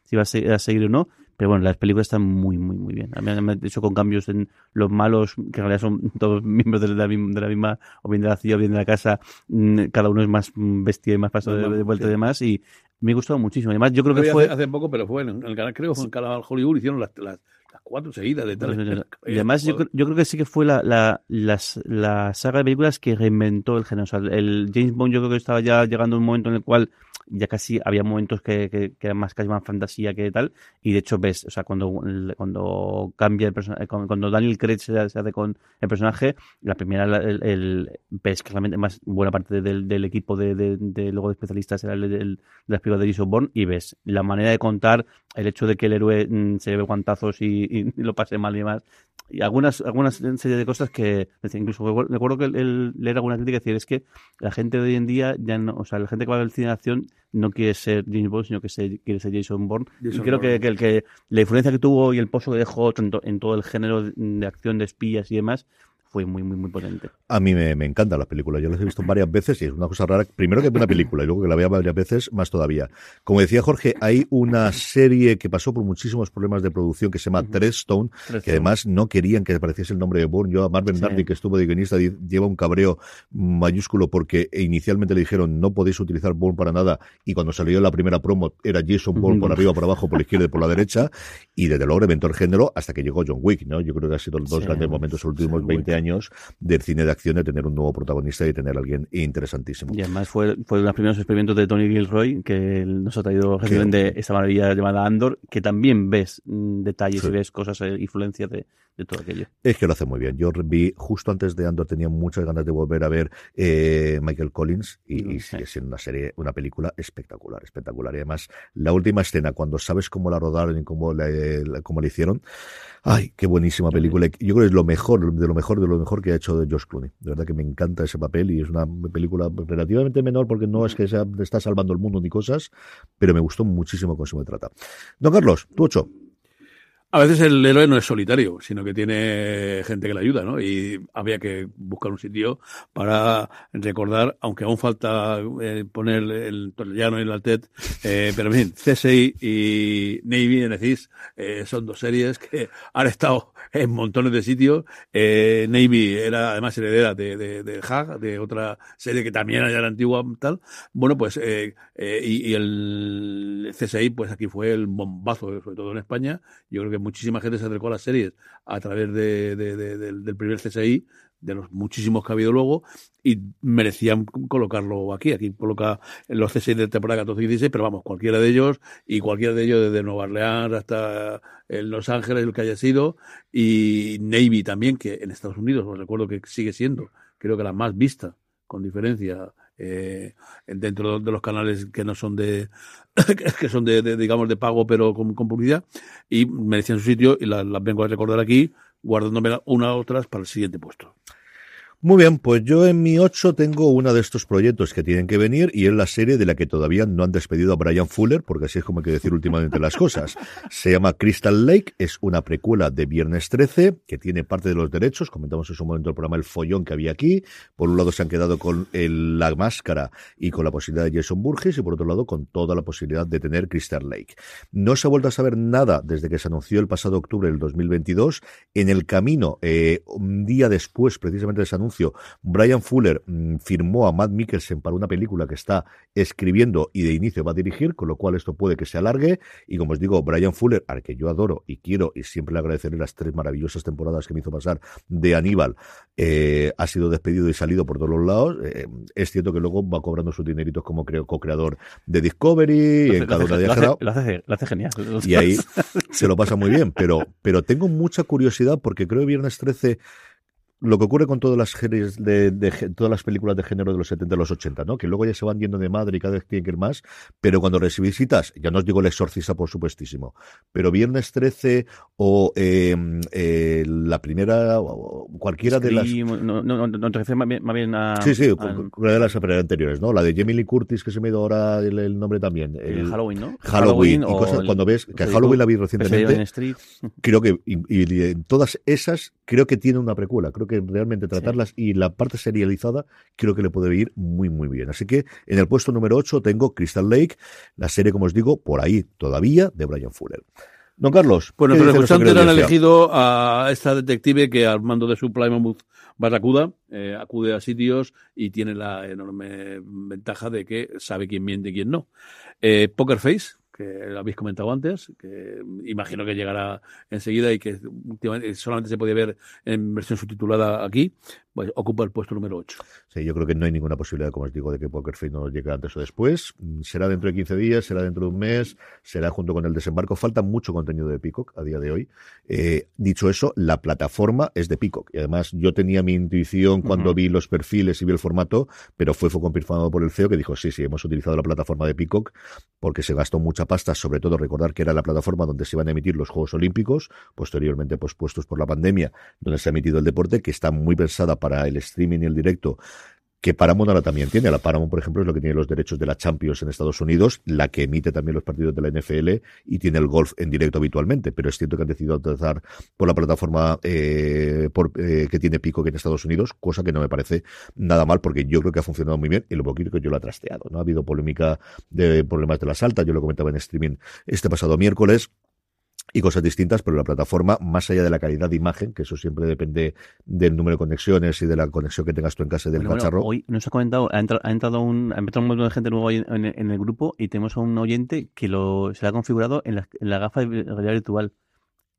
si va a, seguir o no. Pero bueno, las películas están muy, muy, muy bien. A mí me han hecho con cambios en los malos, que en realidad son todos miembros de la, de la misma, o bien de la ciudad o bien de la casa. Mm, cada uno es más bestia y más paso de, vuelta y demás. Y me gustó muchísimo. Además, yo creo que fue. Hace, poco, pero fue en el canal, creo, en el canal Hollywood hicieron las, las, cuatro seguidas de tal. Y además, yo, yo, creo que sí que fue la, la, la saga de películas que reinventó el género. O sea, el James Bond, yo creo que estaba ya llegando a un momento en el cual ya casi había momentos que, que, eran más casi más fantasía que tal y de hecho ves o sea cuando cuando cambia el personaje cuando Daniel Craig se, hace con el personaje la primera el, ves que realmente más buena parte del, equipo de, de, luego de especialistas era el, de las películas de Jason y ves la manera de contar el hecho de que el héroe mm, se ve guantazos y, y, lo pase mal y demás y algunas algunas serie de cosas que incluso recuerdo que él leer alguna crítica decir es que la gente de hoy en día ya no o sea la gente que va al cine de acción no quiere ser James Bond sino que se, quiere ser Jason Bourne y creo que, que, el que la influencia que tuvo y el pozo que dejó tanto en todo el género de acción de espías y demás fue muy, muy, muy potente. A mí me, me encantan las películas. Yo las he visto varias veces y es una cosa rara. Primero que una película y luego que la vea varias veces, más todavía. Como decía Jorge, hay una serie que pasó por muchísimos problemas de producción que se llama Treadstone, que además no querían que apareciese el nombre de Bourne. Yo a Marvin sí. que estuvo de guionista, lleva un cabreo mayúsculo porque inicialmente le dijeron no podéis utilizar Bourne para nada y cuando salió la primera promo era Jason Bourne por arriba, por abajo, por la izquierda y por la derecha y desde luego reventó el género hasta que llegó John Wick, ¿no? Yo creo que ha sido los dos grandes momentos de los últimos 20 años años del cine de acción, de tener un nuevo protagonista y tener a alguien interesantísimo. Y además fue, fue uno de los primeros experimentos de Tony Gilroy que nos ha traído de esta maravilla llamada Andor, que también ves mm, detalles y ves cosas, e influencias de, de, todo aquello. Es que lo hace muy bien. Yo vi justo antes de Andor, tenía muchas ganas de volver a ver eh, Michael Collins y, mm, sigue siendo una serie, una película espectacular, espectacular. Y además, la última escena, cuando sabes cómo la rodaron y cómo la, cómo la hicieron, Ay, qué buenísima película. Yo creo que es lo mejor, de lo mejor, de lo mejor que ha hecho George Clooney. De verdad que me encanta ese papel y es una película relativamente menor porque no es que sea, está salvando el mundo ni cosas, pero me gustó muchísimo cómo se me trata. Don Carlos, tu ocho. A veces el héroe no es solitario, sino que tiene gente que le ayuda, ¿no? Y había que buscar un sitio para recordar, aunque aún falta eh, poner el Torrellano y el Altet, eh, pero en fin, CSI y Navy NCIS eh, son dos series que han estado en montones de sitios. Eh, Navy era además heredera de, de, de Hag, de otra serie que también era antigua tal. Bueno, pues, eh, y, y, el CSI, pues aquí fue el bombazo, sobre todo en España. Yo creo que muchísima gente se acercó a las series a través de, del, primer CSI, de los muchísimos que ha habido luego, y merecían colocarlo aquí. Aquí coloca los C6 de temporada 14 y 16, pero vamos, cualquiera de ellos, y cualquiera de ellos desde Nueva Orleans hasta Los Ángeles, el que haya sido, y Navy también, que en Estados Unidos, os recuerdo que sigue siendo, creo que la más vista, con diferencia, eh, dentro de los canales que no son de que son de, digamos de pago pero con, publicidad y merecían su sitio y las, vengo a recordar aquí guardándome una u otras para el siguiente puesto. Muy bien, pues yo en mi 8 tengo uno de estos proyectos que tienen que venir y es la serie de la que todavía no han despedido a Brian Fuller, porque así es como hay que decir últimamente las cosas. Se llama Crystal Lake, es una precuela de Viernes 13 que tiene parte de los derechos, comentamos en su momento el programa El Follón que había aquí, por un lado se han quedado con la máscara y con la posibilidad de Jason Burgess y por otro lado con toda la posibilidad de tener Crystal Lake. No se ha vuelto a saber nada desde que se anunció el pasado octubre del 2022. En el camino, eh, un día después precisamente de ese anuncio, Brian Fuller mm, firmó a Matt Mikkelsen para una película que está escribiendo y de inicio va a dirigir, con lo cual esto puede que se alargue. Y como os digo, Brian Fuller, al que yo adoro y quiero y siempre le agradeceré las tres maravillosas temporadas que me hizo pasar de Aníbal, eh, ha sido despedido y salido por todos los lados. Eh, es cierto que luego va cobrando sus dineritos como co-creador de Discovery, en cada una de lo, hace, lo hace genial. Y ahí se lo pasa muy bien, pero, pero tengo mucha curiosidad porque creo que Viernes 13 lo que ocurre con todas las series de, todas las películas de género de los 70 y los 80, ¿no? Que luego ya se van yendo de madre y cada vez tienen que ir más, pero cuando visitas, ya no os digo el exorcista por supuestísimo, pero Viernes 13 o em, eh, la primera, o cualquiera de las... No, no, no, te más bien, más bien a... Sí, sí, una de las anteriores, ¿no? La de Jamie Lee Curtis, que se me ido ahora el, nombre también. El, Halloween, ¿no? Halloween, y cosas, cuando ves, que Halloween la vi recientemente, creo que, y, y, todas esas, creo que tiene una precuela, creo que realmente tratarlas y la parte serializada creo que le puede ir muy, muy bien. Así que en el puesto número 8 tengo Crystal Lake, la serie, como os digo, por ahí todavía de Brian Fuller. Don Carlos. Bueno, los escuchantes han elegido a esta detective que al mando de su Plymouth Barracuda eh, acude a sitios y tiene la enorme ventaja de que sabe quién miente y quién no. Eh, Poker Face, que habéis comentado antes, que imagino que llegará enseguida y que solamente se podía ver en versión subtitulada aquí, pues ocupa el puesto número 8. Sí, yo creo que no hay ninguna posibilidad, como os digo, de que Poker Face no llegue antes o después. Será dentro de 15 días, será dentro de un mes, será junto con el desembarco. Falta mucho contenido de Peacock a día de hoy. Eh, dicho eso, la plataforma es de Peacock. Y además, yo tenía mi intuición cuando vi los perfiles y vi el formato, pero fue, fue confirmado por el CEO que dijo, sí, sí, hemos utilizado la plataforma de Peacock porque se gastó mucha pasta, sobre todo recordar que era la plataforma donde se iban a emitir los Juegos Olímpicos, posteriormente pospuestos por la pandemia, donde se ha emitido el deporte, que está muy pensada para el streaming y el directo que Paramount ahora también tiene. La Paramount, por ejemplo, es lo que tiene los derechos de la Champions en Estados Unidos, la que emite también los partidos de la NFL y tiene el golf en directo habitualmente. Pero es cierto que han decidido utilizar por la plataforma eh, eh, que tiene Pico que en Estados Unidos, cosa que no me parece nada mal porque yo creo que ha funcionado muy bien y lo poquito que yo lo he trasteado. ¿no? Ha habido polémica de problemas de la salta, yo lo comentaba en streaming este pasado miércoles y cosas distintas, pero la plataforma, más allá de la calidad de imagen, que eso siempre depende del número de conexiones y de la conexión que tengas tú en casa del cacharro. hoy nos ha comentado, ha entrado, un, ha entrado un montón de gente nuevo en, en, el grupo y tenemos a un oyente que lo se ha configurado en la, en la gafa de realidad virtual.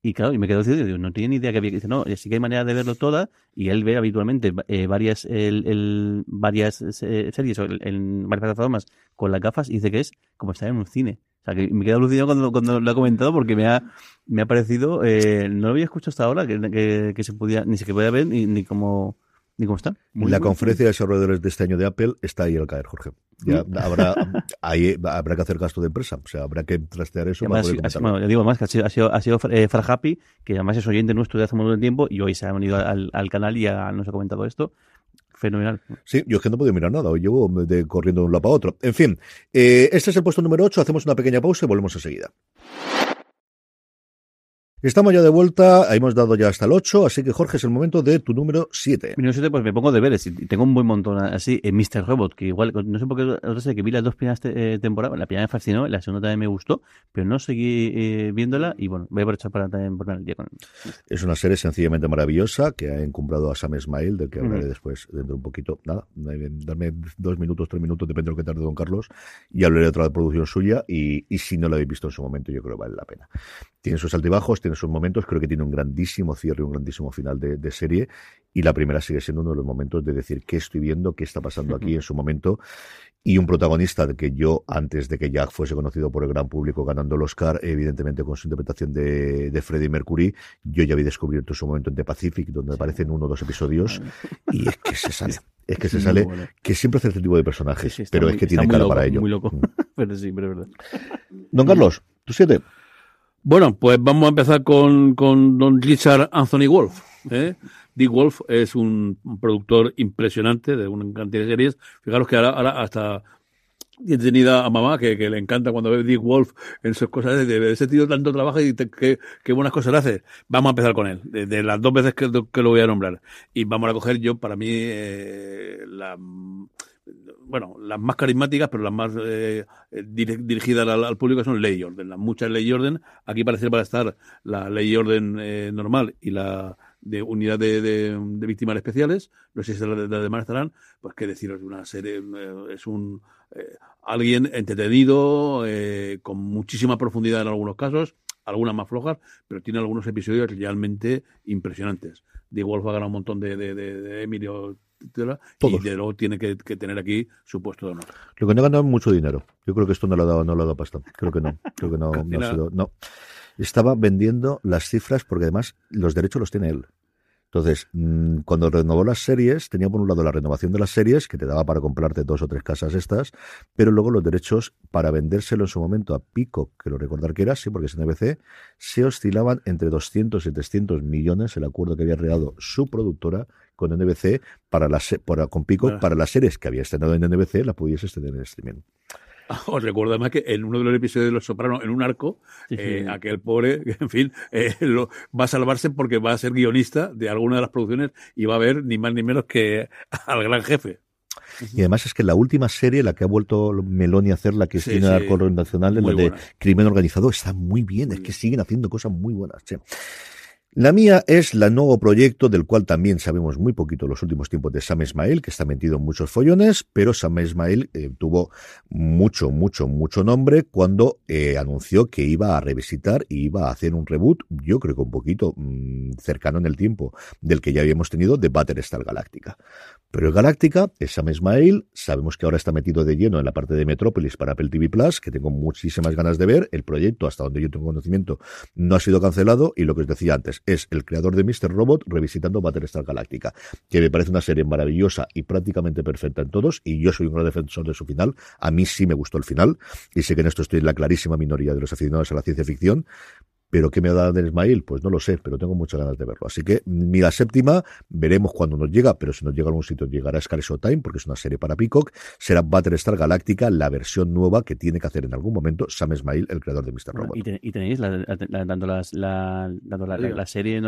Y claro, y me quedo diciendo, no tiene ni idea que había. Dice, no, sí que hay manera de verlo toda, y él ve habitualmente eh, varias el, el, varias eh, series en varias plataformas con las gafas y dice que es como estar en un cine. O sea, que me queda alucinado cuando, cuando lo ha comentado porque me ha, me ha parecido, eh, no lo había escuchado hasta ahora, que, que, se podía, ni se podía ver ni, ni cómo, ni cómo está. la conferencia de desarrolladores de este año de Apple está ahí al caer, Jorge. Ya mm. habrá, ahí habrá que hacer gasto de empresa, o sea, habrá que trastear eso. Además, para bueno, digo más que ha sido, ha sido, ha sido eh, Happy, que además es oyente nuestro de hace un montón de tiempo y hoy se ha unido al, al canal y ya nos ha comentado esto fenomenal. Sí, yo es que no he mirar nada, hoy llevo corriendo de un lado para otro. En fin, eh, este es el puesto número 8, hacemos una pequeña pausa y volvemos enseguida. Estamos ya de vuelta, hemos dado ya hasta el 8, así que Jorge es el momento de tu número 7. Mi número 7, pues me pongo deberes y tengo un buen montón así. en Mr. Robot, que igual, no sé por qué, no sé, que vi las dos primeras eh, temporadas, la primera me fascinó, la segunda también me gustó, pero no seguí eh, viéndola y bueno, voy a aprovechar para también poner el día con Es una serie sencillamente maravillosa que ha encumbrado a Sam Smile, del que hablaré después dentro de un poquito. Nada, darme dos minutos, tres minutos, depende de lo que tarde Don Carlos, y hablaré de otra producción suya y, y si no la habéis visto en su momento, yo creo que vale la pena. Tiene sus altibajos, tiene sus momentos, creo que tiene un grandísimo cierre, un grandísimo final de, serie, y la primera sigue siendo uno de los momentos de decir qué estoy viendo, qué está pasando aquí en su momento, y un protagonista que yo, antes de que Jack fuese conocido por el gran público ganando el Oscar, evidentemente con su interpretación de, de Freddie Mercury, yo ya había descubierto su momento en The Pacific, donde aparecen uno o dos episodios, y es que se sale. Es que se sale, que siempre hace este tipo de personajes, pero es que tiene cara para ello. Muy loco, mm. pero sí, pero es verdad. Don Carlos, tú siete. Bueno, pues vamos a empezar con, con Don Richard Anthony Wolf. ¿eh? Dick Wolf es un, productor impresionante de una cantidad de series. Fijaros que ahora, ahora hasta he a mamá que, que, le encanta cuando ve Dick Wolf en sus cosas de, ese tío tanto trabajo y qué, buenas cosas le hace. Vamos a empezar con él, de, las dos veces que, lo voy a nombrar. Y vamos a coger yo, para mí, eh, la, bueno, las más carismáticas, pero las más eh, dirigidas al, público son Ley y Orden. Las muchas Ley y Orden. Aquí parece que va a estar la Ley y Orden eh, normal y la de unidad de, de, víctimas especiales. No sé si las demás estarán. Pues qué deciros de una serie. Eh, es un alguien entretenido, con muchísima profundidad en algunos casos, algunas más flojas, pero tiene algunos episodios realmente impresionantes. Diego Wolf ha ganado un montón de, de, de Emilio y de luego tiene que, tener aquí su puesto de honor. Lo que no ha ganado mucho dinero. Yo creo que esto no lo ha dado, no lo ha dado pasta. Creo que no. Creo que no, no ha sido. No. Estaba vendiendo las cifras porque además los derechos los tiene él. Entonces, mm, cuando renovó las series, tenía por un lado la renovación de las series, que te daba para comprarte dos o tres casas estas, pero luego los derechos para vendérselo en su momento a Pico, que lo recordar que era, sí, porque es NBC, se oscilaban entre 200 y 300 millones, el acuerdo que había regalado su productora con NBC para las, con Pico, para las series que había estrenado en NBC, la pudiese tener en streaming. Os recuerdo además que en uno de los episodios de Los Sopranos, en un arco, eh, aquel pobre, en fin, eh, lo, va a salvarse porque va a ser guionista de alguna de las producciones y va a ver ni más ni menos que al gran jefe. Y además es que la última serie, la que ha vuelto Meloni a hacer, la que tiene el Arco Nacional, la de Crimen Organizado, está muy bien. es que siguen haciendo cosas muy buenas. Che. La mía es la nuevo proyecto del cual también sabemos muy poquito los últimos tiempos de Sam Ismail, que está metido en muchos follones, pero Sam Ismail eh, tuvo mucho, mucho, mucho nombre cuando eh, anunció que iba a revisitar y iba a hacer un reboot, yo creo que un poquito mm, cercano en el tiempo del que ya habíamos tenido de Battlestar Galactica. Pero el Galáctica es Sam Ismail, sabemos que ahora está metido de lleno en la parte de Metrópolis para Apple TV Plus, que tengo muchísimas ganas de ver. El proyecto, hasta donde yo tengo conocimiento, no ha sido cancelado y lo que os decía antes, es el creador de Mr. Robot revisitando Battlestar Galáctica, que me parece una serie maravillosa y prácticamente perfecta en todos, y yo soy un gran defensor de su final. A mí sí me gustó el final, y sé que en esto estoy en la clarísima minoría de los aficionados a la ciencia ficción, pero ¿qué me va a dar Ismail? Pues no lo sé, pero tengo muchas ganas de verlo. Así que mi la séptima, veremos cuándo nos llega, pero si nos llega a algún sitio llegará Sky Time, porque es una serie para Peacock. Será Battlestar Galáctica, la versión nueva que tiene que hacer en algún momento Sam Ismail, el creador de Mr. Robot. y, tenéis la, tanto las, la, la, serie,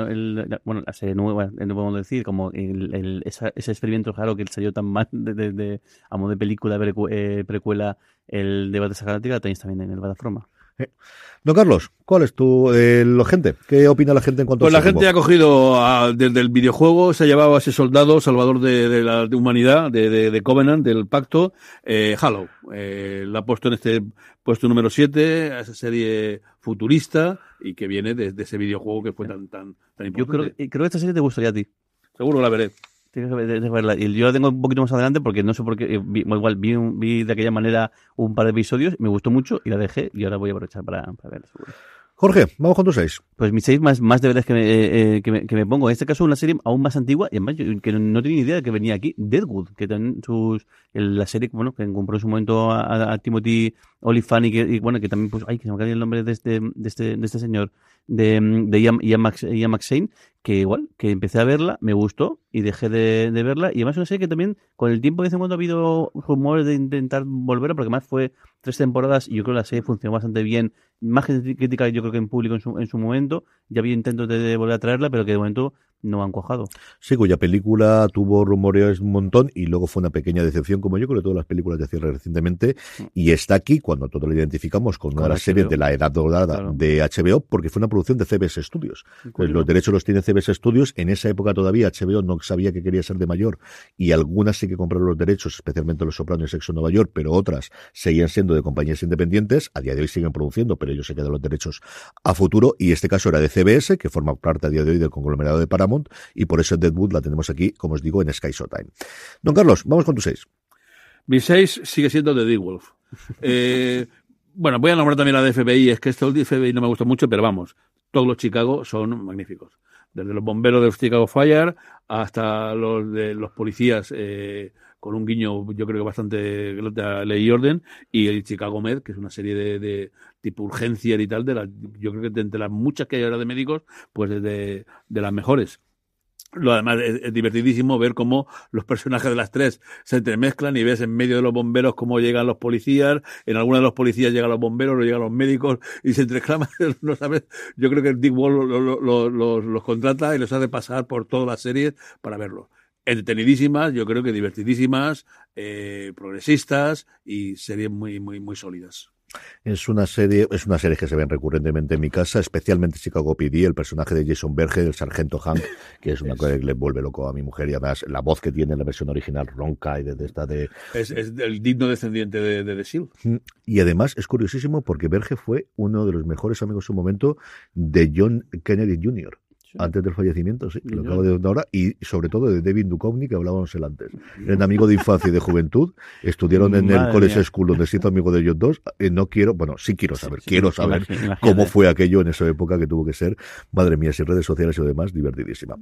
bueno, la serie nueva, no podemos decir, como el, ese experimento raro que salió tan mal de, de, a modo de película eh, precuela, el de Battlestar Galáctica, tenéis también en el plataforma. Eh. Don Carlos, ¿cuál es tu eh, lo gente? ¿Qué opina la gente en cuanto pues a Pues la gente ha cogido desde el videojuego, se ha llevado a ese soldado salvador de, la humanidad, de, Covenant, del pacto, eh, Halo. Eh, la ha puesto en este puesto número 7, esa serie futurista y que viene de, ese videojuego que fue tan, tan, tan importante. Yo creo, creo que esta serie te gustaría a ti. Seguro la veré. Yo la tengo un poquito más adelante porque no sé por qué. Eh, igual vi, vi, de aquella manera un par de episodios, me gustó mucho y la dejé y ahora voy a aprovechar para, para verla. Jorge, vamos con tus seis. Pues mis seis más, más deberes que me, eh, eh, que, me, pongo. En este caso, una serie aún más antigua y además que no, tenía ni idea de que venía aquí. Deadwood, que también sus, la serie bueno, que compró en su momento a, Timothy Olyphant y que, bueno, que también, pues, ay, que se me cae el nombre de este, de este, de este señor, de, de Ian, Ian, Max, Ian McShane, que igual, que empecé a verla, me gustó y dejé de, de verla. Y además una serie que también, con el tiempo de vez en cuando ha habido rumores de intentar volver, porque además fue tres temporadas y yo creo que la serie funcionó bastante bien. Más crítica yo creo que en público en su, en su momento. Ya había intentos de, volver a traerla, pero que de momento no han cuajado. Sí, cuya película tuvo rumores un montón y luego fue una pequeña decepción, como yo creo que todas las películas de cierre recientemente. Mm. Y está aquí cuando todos lo identificamos con, una de las series de la edad dorada de HBO, porque fue una producción de CBS Studios. Pues los derechos los tiene CBS Studios. En esa época todavía HBO no sabía que quería ser de mayor y algunas sí que compraron los derechos, especialmente Los Sopranos y Sexo en Nueva York, pero otras seguían siendo de compañías independientes. A día de hoy siguen produciendo, pero ellos se quedan los derechos a futuro. Y este caso era de CBS, que forma parte a día de hoy del conglomerado de Paramount y por eso Deadwood la tenemos aquí, como os digo, en Sky Showtime. Don Carlos, vamos con tu 6. Mi 6 sigue siendo de D-Wolf. Eh, bueno, voy a nombrar también la de FBI, es que esto de FBI no me gusta mucho, pero vamos, todos los Chicago son magníficos. Desde los bomberos de Chicago Fire hasta los de los policías eh, con un guiño, yo creo que bastante a ley y orden, y el Chicago Med, que es una serie de, tipo urgencia y tal, de la, yo creo que de entre las muchas que hay ahora de médicos, pues de, de las mejores. Lo además es, divertidísimo ver cómo los personajes de las tres se entremezclan y ves en medio de los bomberos cómo llegan los policías, en algunos de los policías llegan los bomberos, o llegan los médicos y se entreclaman, no sabes, yo creo que Dick Wall los contrata y los hace pasar por todas las series para verlos. Entretenidísimas, yo creo que divertidísimas, eh, progresistas y series muy, muy, muy sólidas. Es una serie, es una serie que se ven recurrentemente en mi casa, especialmente Chicago PD, el personaje de Jason Berge, el sargento Hank, que es una cosa que le vuelve loco a mi mujer y además la voz que tiene en la versión original ronca y de, esta de es, el digno descendiente de, de The Seal. Mm, y además es curiosísimo porque Berge fue uno de los mejores amigos en su momento de John Kennedy Jr antes del fallecimiento, sí, lo acabo de ahora, y sobre todo de David Duchovny, que hablábamos el antes. Eran amigo de infancia y de juventud, estudiaron en el College School, donde siento amigo de ellos dos. Eh, no quiero, bueno, sí quiero saber, quiero saber cómo fue aquello en esa época que tuvo que ser, madre mía, sin redes sociales y demás, divertidísima.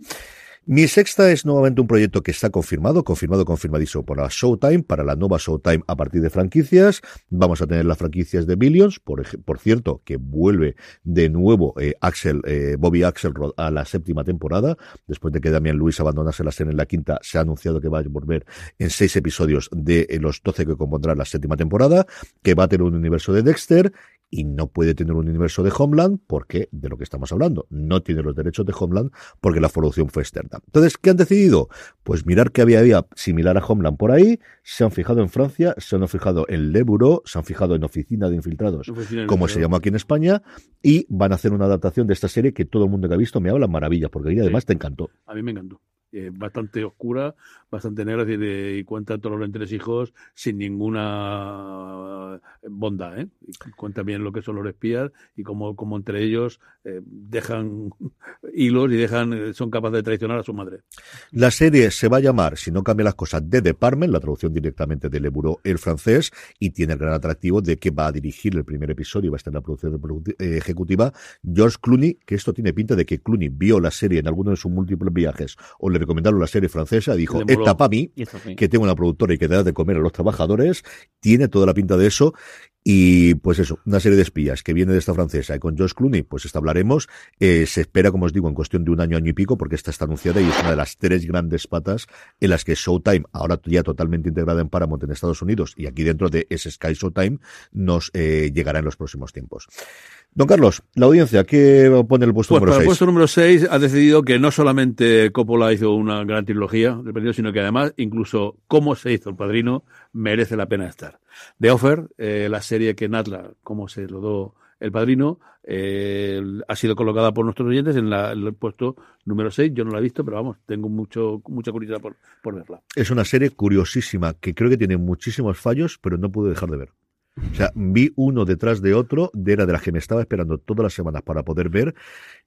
Mi sexta es nuevamente un proyecto que está confirmado, confirmado, confirmadísimo por la Showtime, para la nueva Showtime a partir de franquicias. Vamos a tener las franquicias de Billions, por, cierto, que vuelve de nuevo eh, Axel, eh, Bobby Axelrod a la séptima temporada. Después de que Damian Luis abandonase la serie en la quinta, se ha anunciado que va a volver en seis episodios de eh, los doce que compondrá la séptima temporada, que va a tener un universo de Dexter y no puede tener un universo de Homeland porque, de lo que estamos hablando, no tiene los derechos de Homeland porque la producción fue externa. Entonces, ¿qué han decidido? Pues mirar que había, había similar a Homeland por ahí, se han fijado en Francia, se han fijado en Le Bureau, se han fijado en Oficina de Infiltrados, como se llama aquí en España, y van a hacer una adaptación de esta serie que todo el mundo que ha visto me habla maravillas, porque ahí además te encantó. A mí me encantó. Eh, bastante oscura, bastante negra, y, cuenta todos los entresijos sin ninguna bondad. ¿eh? cuenta bien lo que son los espías y cómo, entre ellos eh, dejan hilos y dejan eh, son capaces de traicionar a su madre. La serie se va a llamar, si no cambia las cosas, The Department, la traducción directamente del Eburo el francés, y tiene el gran atractivo de que va a dirigir el primer episodio, va a estar en la producción ejecutiva, George Clooney, que esto tiene pinta de que Clooney vio la serie en alguno de sus múltiples viajes o le recomendaron la serie francesa, dijo, esta para mí, que tengo una productora y que da de comer a los trabajadores, tiene toda la pinta de eso, y pues eso, una serie de espías que viene de esta francesa y con Josh Clooney, pues esta hablaremos. Eh, se espera, como os digo, en cuestión de un año, año y pico, porque esta está anunciada y es una de las tres grandes patas en las que Showtime, ahora ya totalmente integrada en Paramount en Estados Unidos y aquí dentro de ese Sky Showtime, nos eh, llegará en los próximos tiempos. Don Carlos, la audiencia, ¿qué pone el puesto pues número 6? El puesto número 6 ha decidido que no solamente Coppola hizo una gran trilogía sino que además, incluso cómo se hizo el Padrino, merece la pena estar. The Offer, eh, la serie que Natla, cómo se rodó el Padrino, eh, ha sido colocada por nuestros oyentes en, el puesto número 6. Yo no la he visto, pero vamos, tengo mucho, mucha curiosidad por, por verla. Es una serie curiosísima que creo que tiene muchísimos fallos, pero no pude dejar de ver. O sea, vi uno detrás de otro, de era de las que me estaba esperando todas las semanas para poder ver.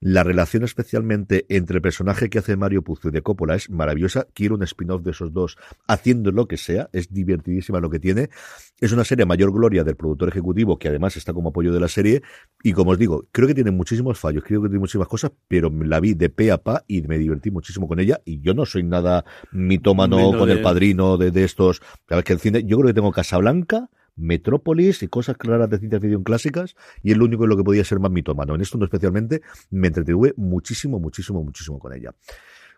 La relación especialmente entre el personaje que hace Mario Puzo y de Coppola es maravillosa. Quiero un spin-off de esos dos haciendo lo que sea. Es divertidísima lo que tiene. Es una serie mayor gloria del productor ejecutivo que además está como apoyo de la serie. Y como os digo, creo que tiene muchísimos fallos, creo que tiene muchísimas cosas, pero la vi de pe a pa y me divertí muchísimo con ella. Y yo no soy nada mitómano con el padrino de, de estos. Sabes que el cine, yo creo que tengo Casa Blanca Metrópolis y cosas claras de ciencia ficción clásicas, y es lo único en lo que podía ser más mitómano. En esto no especialmente me entretuve muchísimo, muchísimo, muchísimo con ella.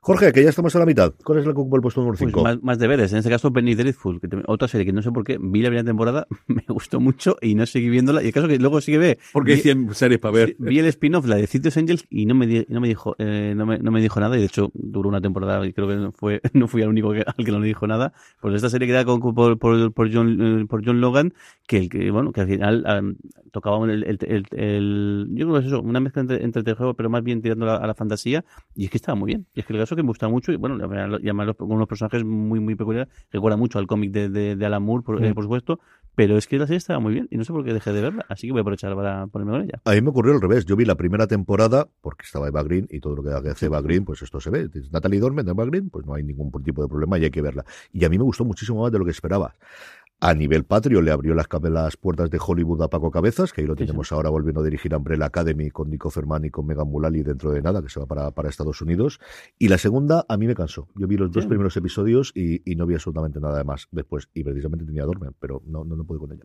Jorge, que ya estamos a la mitad. ¿Cuál es la que ocupa el puesto número 5? Pues más, deberes. En este caso, Penny Dreadful, que otra serie que no sé por qué, vi la primera temporada, me gustó mucho y no seguí viéndola. Y el caso que luego sí que ve. Porque hay 100 series para ver. Vi el spin-off, la de Cities Angels, y no me, no me dijo eh, no, me, no me dijo nada. Y de hecho, duró una temporada y creo que no, fue, no fui el único que, al que no le dijo nada. Pues esta serie que era con, por, por, por, John, eh, por John Logan, que, el, que, bueno, que al final tocaba el, el, el, Yo creo que es eso, una mezcla entre, entre el juego, pero más bien tirando a la, fantasía. Y es que estaba muy bien. Y es que el caso que me gusta mucho. Y bueno, y además con unos personajes muy, muy peculiares. Recuerda mucho al cómic de, de, Alan Moore, por, eh, por, supuesto, pero es que la serie estaba muy bien y no sé por qué dejé de verla, así que voy a aprovechar para ponerme con ella. A mí me ocurrió al revés. Yo vi la primera temporada porque estaba Eva Green y todo lo que hace Eva Green, pues esto se ve. Natalie Dormer, Eva Green, pues no hay ningún tipo de problema y hay que verla. Y a mí me gustó muchísimo más de lo que esperaba a nivel patrio le abrió las, las, puertas de Hollywood a Paco Cabezas, que ahí lo tenemos ahora volviendo a dirigir Umbrella Academy con Nico Ferman y con Megan Mullally dentro de nada, que se va para, para Estados Unidos. Y la segunda a mí me cansó. Yo vi los dos primeros episodios y, y, no vi absolutamente nada más después. Y precisamente tenía Dormer, pero no, no, no pude con ella.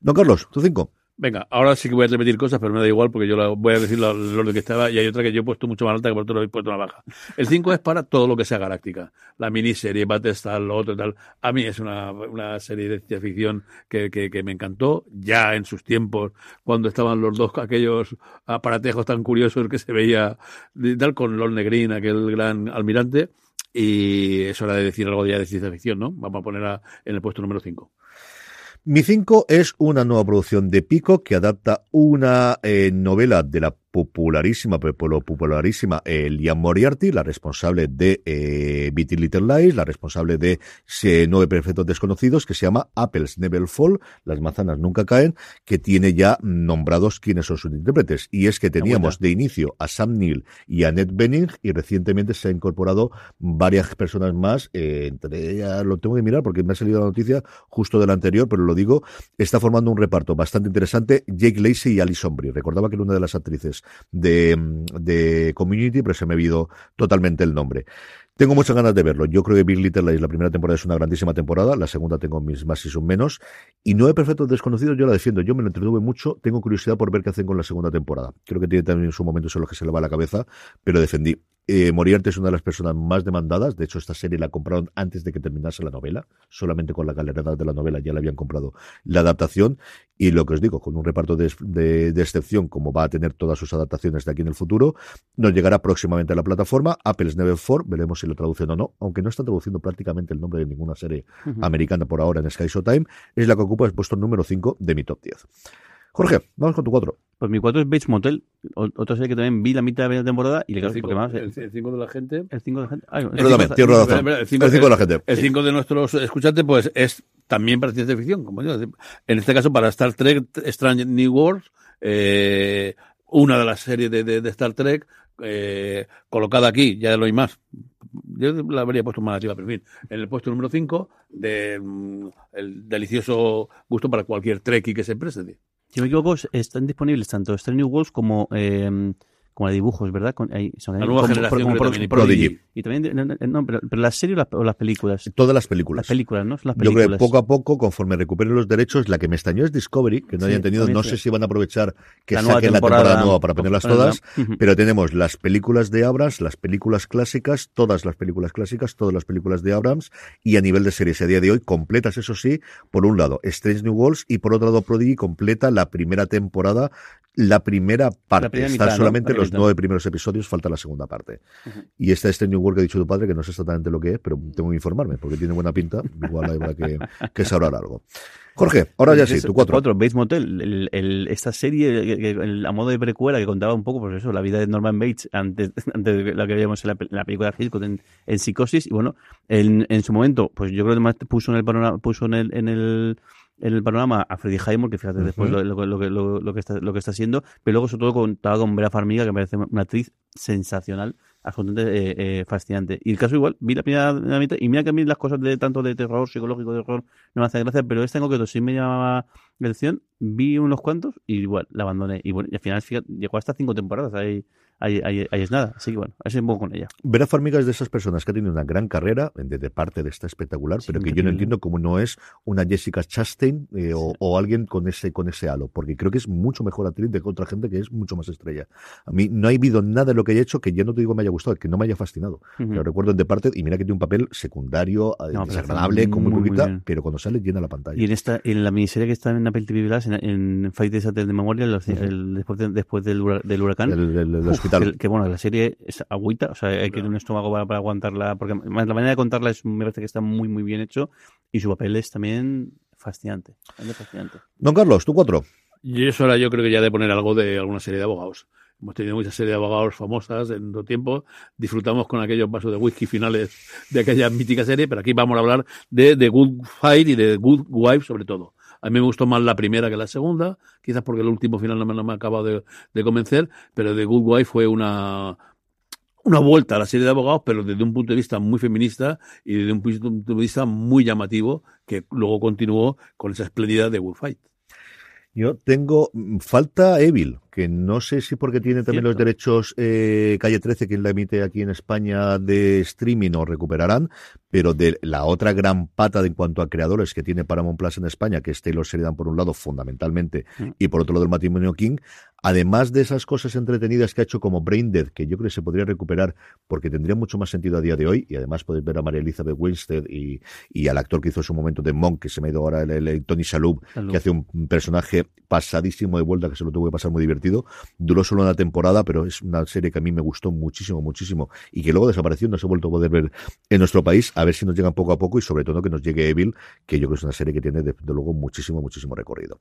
Don Carlos, tu cinco. Venga, ahora sí que voy a repetir cosas, pero me da igual porque yo la, voy a decir el orden que estaba y hay otra que yo he puesto mucho más alta que vosotros lo habéis puesto más baja. El 5 es para todo lo que sea galáctica. La miniserie, Battlestar, lo otro tal. A mí es una, una serie de ciencia ficción que, que, que, me encantó. Ya en sus tiempos, cuando estaban los dos, aquellos aparatejos tan curiosos que se veía tal, con Lord Negrin, aquel gran almirante. Y es hora de decir algo ya de ciencia ficción, ¿no? Vamos a poner en el puesto número 5. Mi 5 es una nueva producción de Pico que adapta una eh, novela de la popularísima, pero popularísima, eh, Liam Moriarty, la responsable de eh, Little Lies, la responsable de eh, Nueve Perfectos Desconocidos, que se llama Apples Never Fall, las manzanas nunca caen, que tiene ya nombrados quiénes son sus intérpretes. Y es que teníamos de inicio a Sam Neill y a Ned Benning, y recientemente se ha incorporado varias personas más, eh, entre ellas, lo tengo que mirar porque me ha salido la noticia justo de la anterior, pero lo digo, está formando un reparto bastante interesante, Jake Lacey y Alison Brie. Recordaba que era una de las actrices de, de Community, pero se me ha ido totalmente el nombre. Tengo muchas ganas de verlo. Yo creo que Big Little Lies, la primera temporada es una grandísima temporada, la segunda tengo mis más y sus menos. Y Nueve Perfectos Desconocidos yo la defiendo. Yo me lo entretuve mucho, tengo curiosidad por ver qué hacen con la segunda temporada. Creo que tiene también su momento en los que se le va la cabeza, pero defendí. Eh, Moriarty es una de las personas más demandadas. De hecho, esta serie la compraron antes de que terminase la novela. Solamente con la galería de la novela ya le habían comprado la adaptación. Y lo que os digo, con un reparto de, de, de, excepción, como va a tener todas sus adaptaciones de aquí en el futuro, nos llegará próximamente a la plataforma. Apple's Never 4, veremos si lo traducen o no, aunque no está traduciendo prácticamente el nombre de ninguna serie uh -huh. americana por ahora en Sky Showtime. Es la que ocupa el puesto número 5 de mi top 10. Jorge, vamos con tu 4. Pues mi 4 es Bates Motel, otra serie que también vi la mitad de la temporada y le el 5 de la gente. El 5 de la gente. Ay, el razón. El 5 de la gente. El 5 de nuestros escuchantes, pues es también para ciencia ficción, como yo. En este caso, para Star Trek Strange New Worlds, eh, una de las series de, de, de Star Trek, eh, colocada aquí, ya lo hay más. Yo la habría puesto más arriba, pero en fin, en el puesto número 5, de, mm, el delicioso gusto para cualquier Trekkie que se presente. Si me equivoco, están disponibles tanto Strange New Worlds como eh, como de dibujos, ¿verdad? Con, ahí, son, la nueva como, generación como, como como Prodigy. Y también, no, no pero, pero, las series o las, o las, películas. Todas las películas. Las películas, ¿no? Las películas. Yo creo que poco a poco, conforme recuperen los derechos, la que me extrañó es Discovery, que no Sí, hayan tenido, no sé si van a aprovechar que La saquen la temporada nueva para ponerlas ponerla. todas, pero tenemos las películas de Abrams, las películas clásicas, todas las películas clásicas, todas las películas de Abrams, y a nivel de series a día de hoy, completas, eso sí, por un lado, Strange New Worlds, y por otro lado, Prodigy completa la primera temporada la primera parte. La primera Están solamente La los mitad. nueve primeros episodios, falta la segunda parte. Y esta este New World que ha dicho tu padre, que no sé exactamente lo que es, pero tengo que informarme, porque tiene buena pinta. Igual habrá que, que sabrá algo. Jorge, ahora ya sí, tu cuatro. Cuatro, Bates Motel. El, el- esta serie, que- el- a modo de precuela, que contaba un poco, pues eso, la vida de Norman Bates antes, antes de la que veíamos en la, película de Hitchcock en, en Psicosis. Y bueno, en, en su momento, pues yo creo que más puso en el panorama, puso en el, en el, en el panorama a Freddie Highmore, que fíjate después lo, lo, lo que- lo, lo que está, lo que está haciendo, pero luego sobre todo contaba con Vera Farmiga, que me parece una actriz sensacional, absolutamente eh, eh, fascinante. Y el caso igual, vi la primera la mitad, y mira que a mí las cosas de tanto de terror, psicológico, de horror, no me hacen gracia, pero esta en concreto sí me llamaba la atención, vi unos cuantos y igual la abandoné. Y bueno, y al final fíjate, llegó hasta cinco temporadas, ahí, ahí, ahí, ahí es nada. Así que bueno, así un poco con ella. Vera Farmiga es de esas personas que ha tenido una gran carrera, de, de parte de esta espectacular, Sí, pero que yo no increíble. entiendo cómo no es una Jessica Chastain eh, o, o alguien con ese, con ese halo, porque creo que es mucho mejor actriz de otra gente que es mucho más estrella. A mí no ha habido nada de lo que haya hecho que ya no te digo me haya gustado, que no me haya fascinado. Ujú. Lo recuerdo en Departed y mira que tiene un papel secundario, eh, No, desagradable, con muy poquita, pero cuando sale llena la pantalla. Y en esta, en la miniserie que está en Apple TV Plus, en, en Fight Days de Memorial, el- el- después, de- después del, del huracán, El, el- hospital. Que, que, bueno, la serie es agüita, o sea, hay que tener un estómago para, para aguantarla, porque más la manera de contarla es, me parece que está muy, muy bien hecho y su papel es también fascinante, fascinante. Don Carlos, tú cuatro. Y eso era yo creo que ya de poner algo de alguna serie de abogados. Hemos tenido muchas series de abogados famosas en otro tiempo. Disfrutamos con aquellos vasos de whisky finales de aquella mítica serie, pero aquí vamos a hablar de The Good Fight y de Good Wife sobre todo. A mí me gustó más la primera que la segunda, quizás porque el último final no me, no me ha acabado de, convencer, pero The Good Wife fue una, una vuelta a la serie de abogados, pero desde un punto de vista muy feminista y desde un punto de vista muy llamativo, que luego continuó con esa espléndida de Good Fight. Yo tengo, mm, falta Evil, que no sé si porque tiene también los derechos eh, Calle 13, quien la emite aquí en España de streaming, o recuperarán, pero de la otra gran pata de en cuanto a creadores que tiene Paramount Plus en España, que es Taylor Sheridan por un lado, fundamentalmente, mm. y por otro lado el matrimonio King, además de esas cosas entretenidas que ha hecho como Brain Dead, que yo creo que se podría recuperar porque tendría mucho más sentido a día de hoy, y además podéis ver a María Elizabeth Winstead y, y al actor que hizo en su momento de Monk, que se me ha ido ahora el, Tony Shalhoub, que hace un personaje pasadísimo de vuelta que se lo tuvo que pasar muy divertido. Duró solo una temporada, pero es una serie que a mí me gustó muchísimo, muchísimo, y que luego desapareció, no se ha vuelto a poder ver en nuestro país, a ver si nos llegan poco a poco y sobre todo que nos llegue Evil, que yo creo que es una serie que tiene, desde luego, muchísimo, muchísimo recorrido.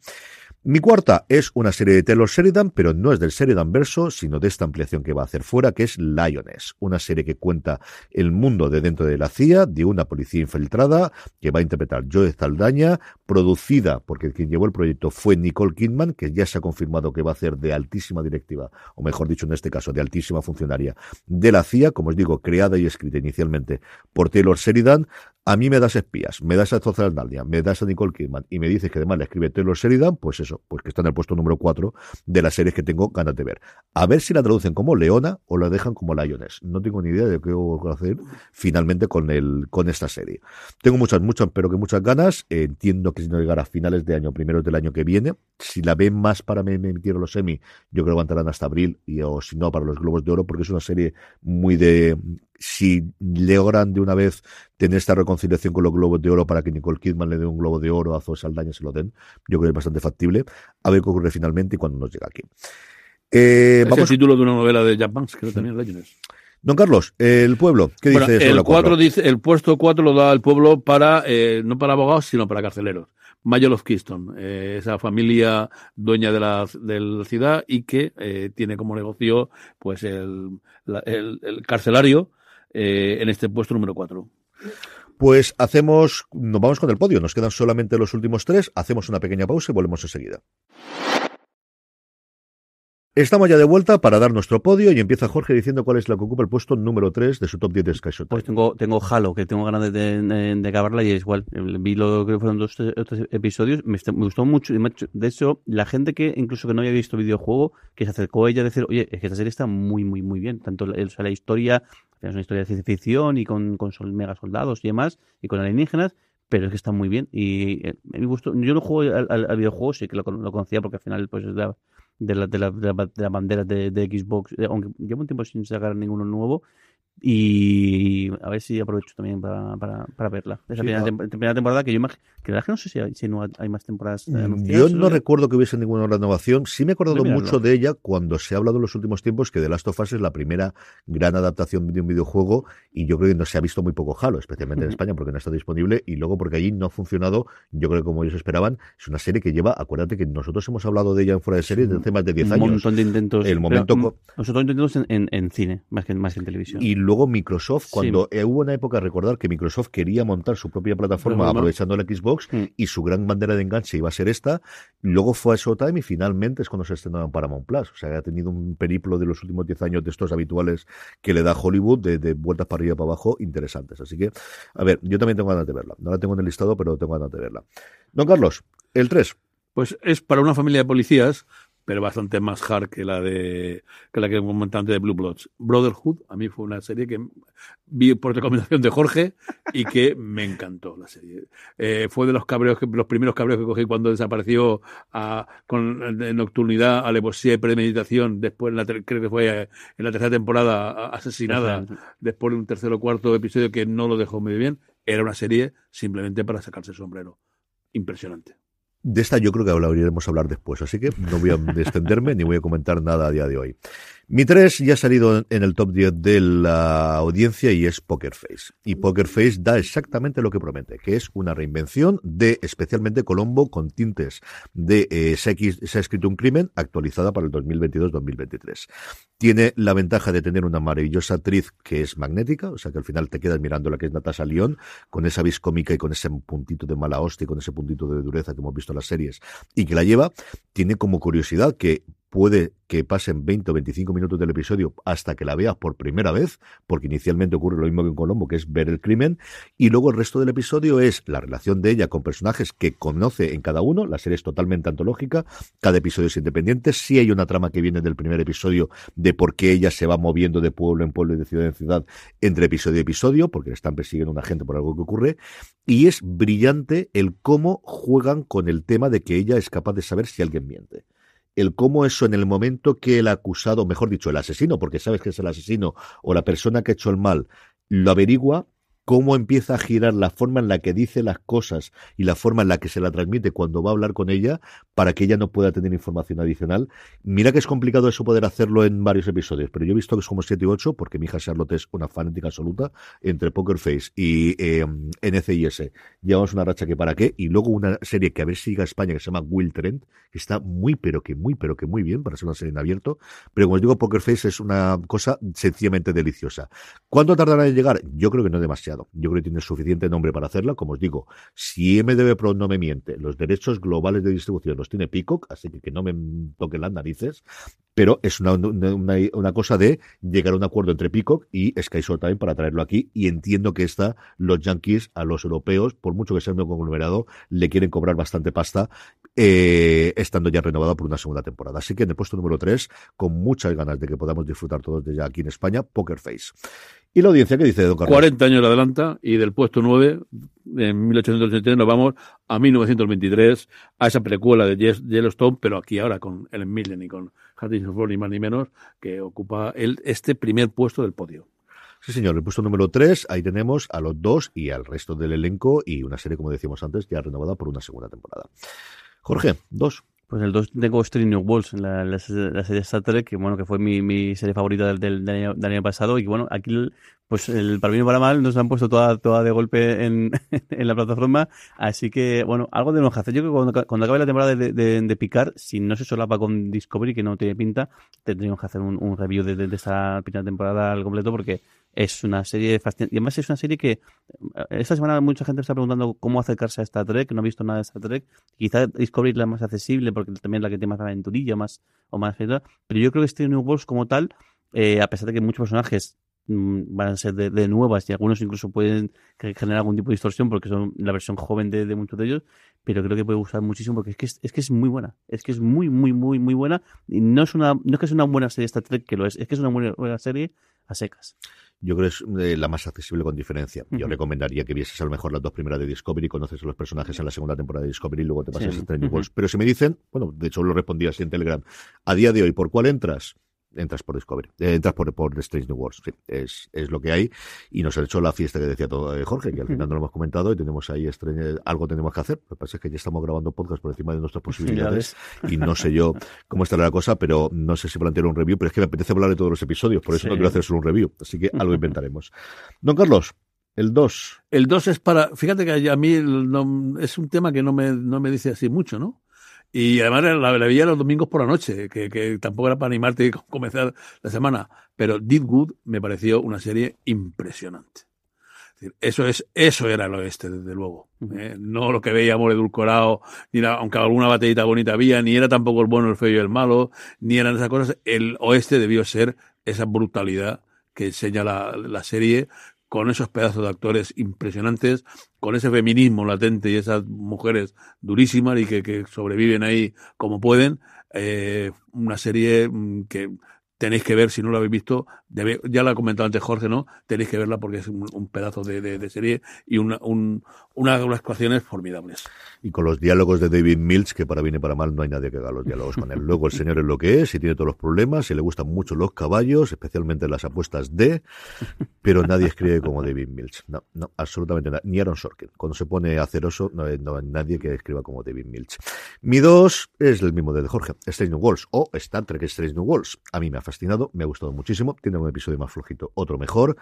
Mi cuarta es una serie de Taylor Sheridan, pero no es del Sheridan verso, sino de esta ampliación que va a hacer fuera, que es Lioness, una serie que cuenta el mundo de dentro de la CIA, de una policía infiltrada, que va a interpretar Joe Zaldaña, producida, porque quien llevó el proyecto fue Nicole Kidman, que ya se ha confirmado que va a ser de altísima directiva, o mejor dicho en este caso, de altísima funcionaria de la CIA, como os digo, creada y escrita inicialmente por Taylor Sheridan, a mí me das espías, me das a Zozaldalia, me das a Nicole Kidman y me dices que además le escribe Taylor Sheridan, pues pues que está en el puesto número 4 de las series que tengo ganas de ver. A ver si la traducen como Leona o la dejan como Lioness. No tengo ni idea de qué voy a hacer finalmente con el con esta serie. Tengo muchas, muchas, pero que muchas ganas. entiendo que si no llegara a finales de año, primeros del año que viene, si la ven más para me emitir los semi, yo creo que aguantarán hasta abril y o si no para los Globos de Oro, porque es una serie muy de si logran de una vez tener esta reconciliación con los globos de oro para que Nicole Kidman le dé un globo de oro a Zoe Saldaña se lo den, yo creo que es bastante factible. A ver qué ocurre finalmente y cuando nos llega aquí. Eh, es el título de una novela de Jack Banks, que también Legends. Don Carlos, el pueblo, ¿qué dice eso? El, cuatro dice, el puesto 4 lo da el pueblo para, eh, no para abogados, sino para carceleros. Mayor of Keystone, eh, esa familia dueña de la, de la ciudad y que eh, tiene como negocio pues el, el, el carcelario eh, en este puesto número 4. Pues hacemos, nos vamos con el podio, nos quedan solamente los últimos tres, hacemos una pequeña pausa y volvemos enseguida. Estamos ya de vuelta para dar nuestro podio y empieza Jorge diciendo cuál es la que ocupa el puesto número 3 de su top 10 de Sky Pues tengo, tengo Halo, que tengo ganas de, de, acabarla y es igual. Vi lo que fueron dos otros episodios, me, gustó mucho. De hecho, la gente que incluso que no había visto videojuego, que se acercó a ella a decir, oye, es que esta serie está muy, muy, muy bien. Tanto la historia, es una historia de ciencia ficción y con, con mega soldados y demás, y con alienígenas, pero es que está muy bien. Y eh, me gustó. Yo no juego al, videojuego, sí que lo, lo, conocía porque al final pues es la de la, de la, de la, de, de, Xbox, eh, aunque llevo un tiempo sin sacar ninguno nuevo, y a ver si aprovecho también para, para, para verla. Esa primera, temporada que yo imagino, que la que no sé si hay, si no hay más temporadas mm, Yo no recuerdo que hubiese ninguna renovación. Sí me he acordado mucho de ella cuando se ha hablado en los últimos tiempos que The Last of Us es la primera gran adaptación de un videojuego y yo creo que no se ha visto muy poco Halo, especialmente en España porque no está disponible y luego porque allí no ha funcionado, yo creo que como ellos esperaban, es una serie que lleva, acuérdate que nosotros hemos hablado de ella en fuera de serie desde hace más de 10 años. Un montón de intentos. El momento... nosotros intentos en, en, cine, más que, más que en televisión. Y luego Microsoft cuando eh, hubo una época, recordar que Microsoft quería montar su propia plataforma aprovechando la Xbox mm. y su gran bandera de enganche iba a ser esta. Luego fue a Showtime y finalmente es cuando se estrenó en Paramount Plus. O sea, ha tenido un periplo de los últimos 10 años de estos habituales que le da Hollywood, de, vueltas para arriba y para abajo, interesantes. Así que, a ver, yo también tengo ganas de verla. No la tengo en el listado, pero tengo ganas de verla. Don Carlos, el 3. Pues es para una familia de policías pero bastante más hard que la de que la que comentaba antes de Blue Bloods. Brotherhood, a mí fue una serie que vi por recomendación de Jorge y que me encantó la serie. Eh, fue de los cabreos que, los primeros cabreos que cogí cuando desapareció a, con nocturnidad, alevosía y premeditación, después la, creo que fue en la tercera temporada asesinada, después de un tercer o cuarto episodio que no lo dejó muy bien. Era una serie simplemente para sacarse el sombrero. Impresionante. De esta yo creo que hablaremos hablar después, así que no voy a extenderme ni voy a comentar nada a día de hoy. Mi 3 ya ha salido en el top 10 de la audiencia y es Poker Face. Y Poker Face da exactamente lo que promete, que es una reinvención de especialmente Colombo con tintes de eh, se, ha, escrito un crimen actualizada para el 2022-2023. Tiene la ventaja de tener una maravillosa actriz que es magnética, o sea que al final te quedas mirando la que es Natasha Lyon, con esa vis cómica y con ese puntito de mala hostia y con ese puntito de dureza que hemos visto en las series y que la lleva. Tiene como curiosidad que puede que pasen 20 o 25 minutos del episodio hasta que la veas por primera vez, porque inicialmente ocurre lo mismo que en Colombo, que es ver el crimen, y luego el resto del episodio es la relación de ella con personajes que conoce en cada uno, la serie es totalmente antológica, cada episodio es independiente, sí hay una trama que viene del primer episodio de por qué ella se va moviendo de pueblo en pueblo y de ciudad en ciudad entre episodio y episodio, porque le están persiguiendo a una gente por algo que ocurre, y es brillante el cómo juegan con el tema de que ella es capaz de saber si alguien miente el cómo eso en el momento que el acusado, mejor dicho, el asesino, porque sabes que es el asesino o la persona que ha hecho el mal, lo averigua, cómo empieza a girar la forma en la que dice las cosas y la forma en la que se la transmite cuando va a hablar con ella para que ella no pueda tener información adicional. Mira que es complicado eso poder hacerlo en varios episodios, pero yo he visto que es como 7 y 8 porque mi hija Charlotte es una fanática absoluta entre Poker Face y eh, NCIS. Llevamos una racha que para qué y luego una serie que a ver si llega a España que se llama Will Trent, que está muy pero que muy pero que muy bien para ser una serie en abierto, pero como os digo Poker Face es una cosa sencillamente deliciosa. ¿Cuánto tardará en llegar? Yo creo que no demasiado yo creo que tiene suficiente nombre para hacerla. Como os digo, si MDB Pro no me miente, los derechos globales de distribución los tiene Peacock, así que no me toquen las narices. Pero es una, una, cosa de llegar a un acuerdo entre Peacock y Sky Showtime para traerlo aquí. Y entiendo que esta, los yankees a los europeos, por mucho que sea un conglomerado, le quieren cobrar bastante pasta, eh, estando ya renovada por una segunda temporada. Así que en el puesto número 3, con muchas ganas de que podamos disfrutar todos de ya aquí en España, Poker Face. ¿Y la audiencia qué dice, don Carlos? 40 años adelanta y del puesto 9, en 1883, nos vamos a 1923, a esa precuela de Yellowstone, pero aquí ahora con Ellen Millen y con Harrison Ford, ni más ni menos, que ocupa el, este primer puesto del podio. Sí, señor, el puesto número 3, ahí tenemos a los dos y al resto del elenco y una serie, como decíamos antes, ya renovada por una segunda temporada. Jorge, dos. Pues el 2 tengo Street New Worlds, la, serie Star Trek, que bueno, que fue mi, serie favorita del, del, año, pasado. Y bueno, aquí, pues el, para bien o para mal, nos han puesto toda, toda de golpe en, en la plataforma. Así que, bueno, algo que hacer. Yo creo que cuando, cuando acabe la temporada de, de, de, Picar, si no se solapa con Discovery, que no tiene pinta, tendríamos que hacer un, un review de, de, esta primera temporada al completo, porque es una serie fascinante. Y además es una serie que eh, esta semana mucha gente está preguntando cómo acercarse a Star Trek, no ha visto nada de Star Trek. Quizá Discovery es la más accesible porque también es la que tiene más aventurilla más, o más pero yo creo que este New Worlds como tal, eh, a pesar de que muchos personajes van a ser de, nuevas y algunos incluso pueden generar algún tipo de distorsión porque son la versión joven de, muchos de ellos, pero creo que puede gustar muchísimo porque es que es, que es muy buena, es que es muy, muy, muy, muy buena y no es una, no es que es una buena serie Star Trek que lo es, es que es una buena serie a secas. Yo creo que es eh, la más accesible con diferencia. Yo recomendaría que vieses a lo mejor las dos primeras de Discovery, conoces a los personajes en la segunda temporada de Discovery y luego te pasas a Strange Pero si me dicen, bueno, de hecho lo respondí así en Telegram, a día de hoy, ¿por cuál entras? Entras por Discovery, eh, entras por, por Strange New Worlds, sí, es, es lo que hay y nos ha hecho la fiesta que decía todo eh, Jorge, que al final no lo hemos comentado y tenemos ahí algo tenemos que hacer, lo que pasa es que ya estamos grabando podcast por encima de nuestras posibilidades y no sé yo cómo estará la cosa, pero no sé si plantear un review, pero es que me apetece hablar de todos los episodios, por eso no quiero hacer solo un review, así que algo inventaremos. Don Carlos, el 2. El 2 es para, fíjate que a mí no, es un tema que no me, no me dice así mucho, ¿no? Y además la, la, veía los domingos por la noche, que, que tampoco era para animarte a comenzar la semana. Pero Did Good me pareció una serie impresionante. Eso es, eso era el oeste, desde luego. ¿eh? No lo que veíamos edulcorado, ni aunque alguna batallita bonita había, ni era tampoco el bueno, el feo y el malo, ni eran esas cosas. El oeste debió ser esa brutalidad que enseña la, la serie, con esos pedazos de actores impresionantes, con ese feminismo latente y esas mujeres durísimas y que, sobreviven ahí como pueden, eh, una serie mm, que tenéis que ver, si no lo habéis visto, ya lo ha comentado antes Jorge, ¿no? Tenéis que verla porque es un, pedazo de, serie y una, un, una de las actuaciones formidables. Y con los diálogos de David Mills, que para bien y para mal no hay nadie que haga los diálogos con él. Luego el señor es lo que es y tiene todos los problemas y le gustan mucho los caballos, especialmente las apuestas de, pero nadie escribe como David Mills. No, no, absolutamente nada. Ni Aaron Sorkin. Cuando se pone aceroso, no hay, nadie que escriba como David Mills. Mi dos es el mismo de Jorge, Strange New Worlds o Star Trek Strange New Worlds. A mí me ha fascinado, me ha gustado muchísimo. Tiene un episodio más flojito, otro mejor.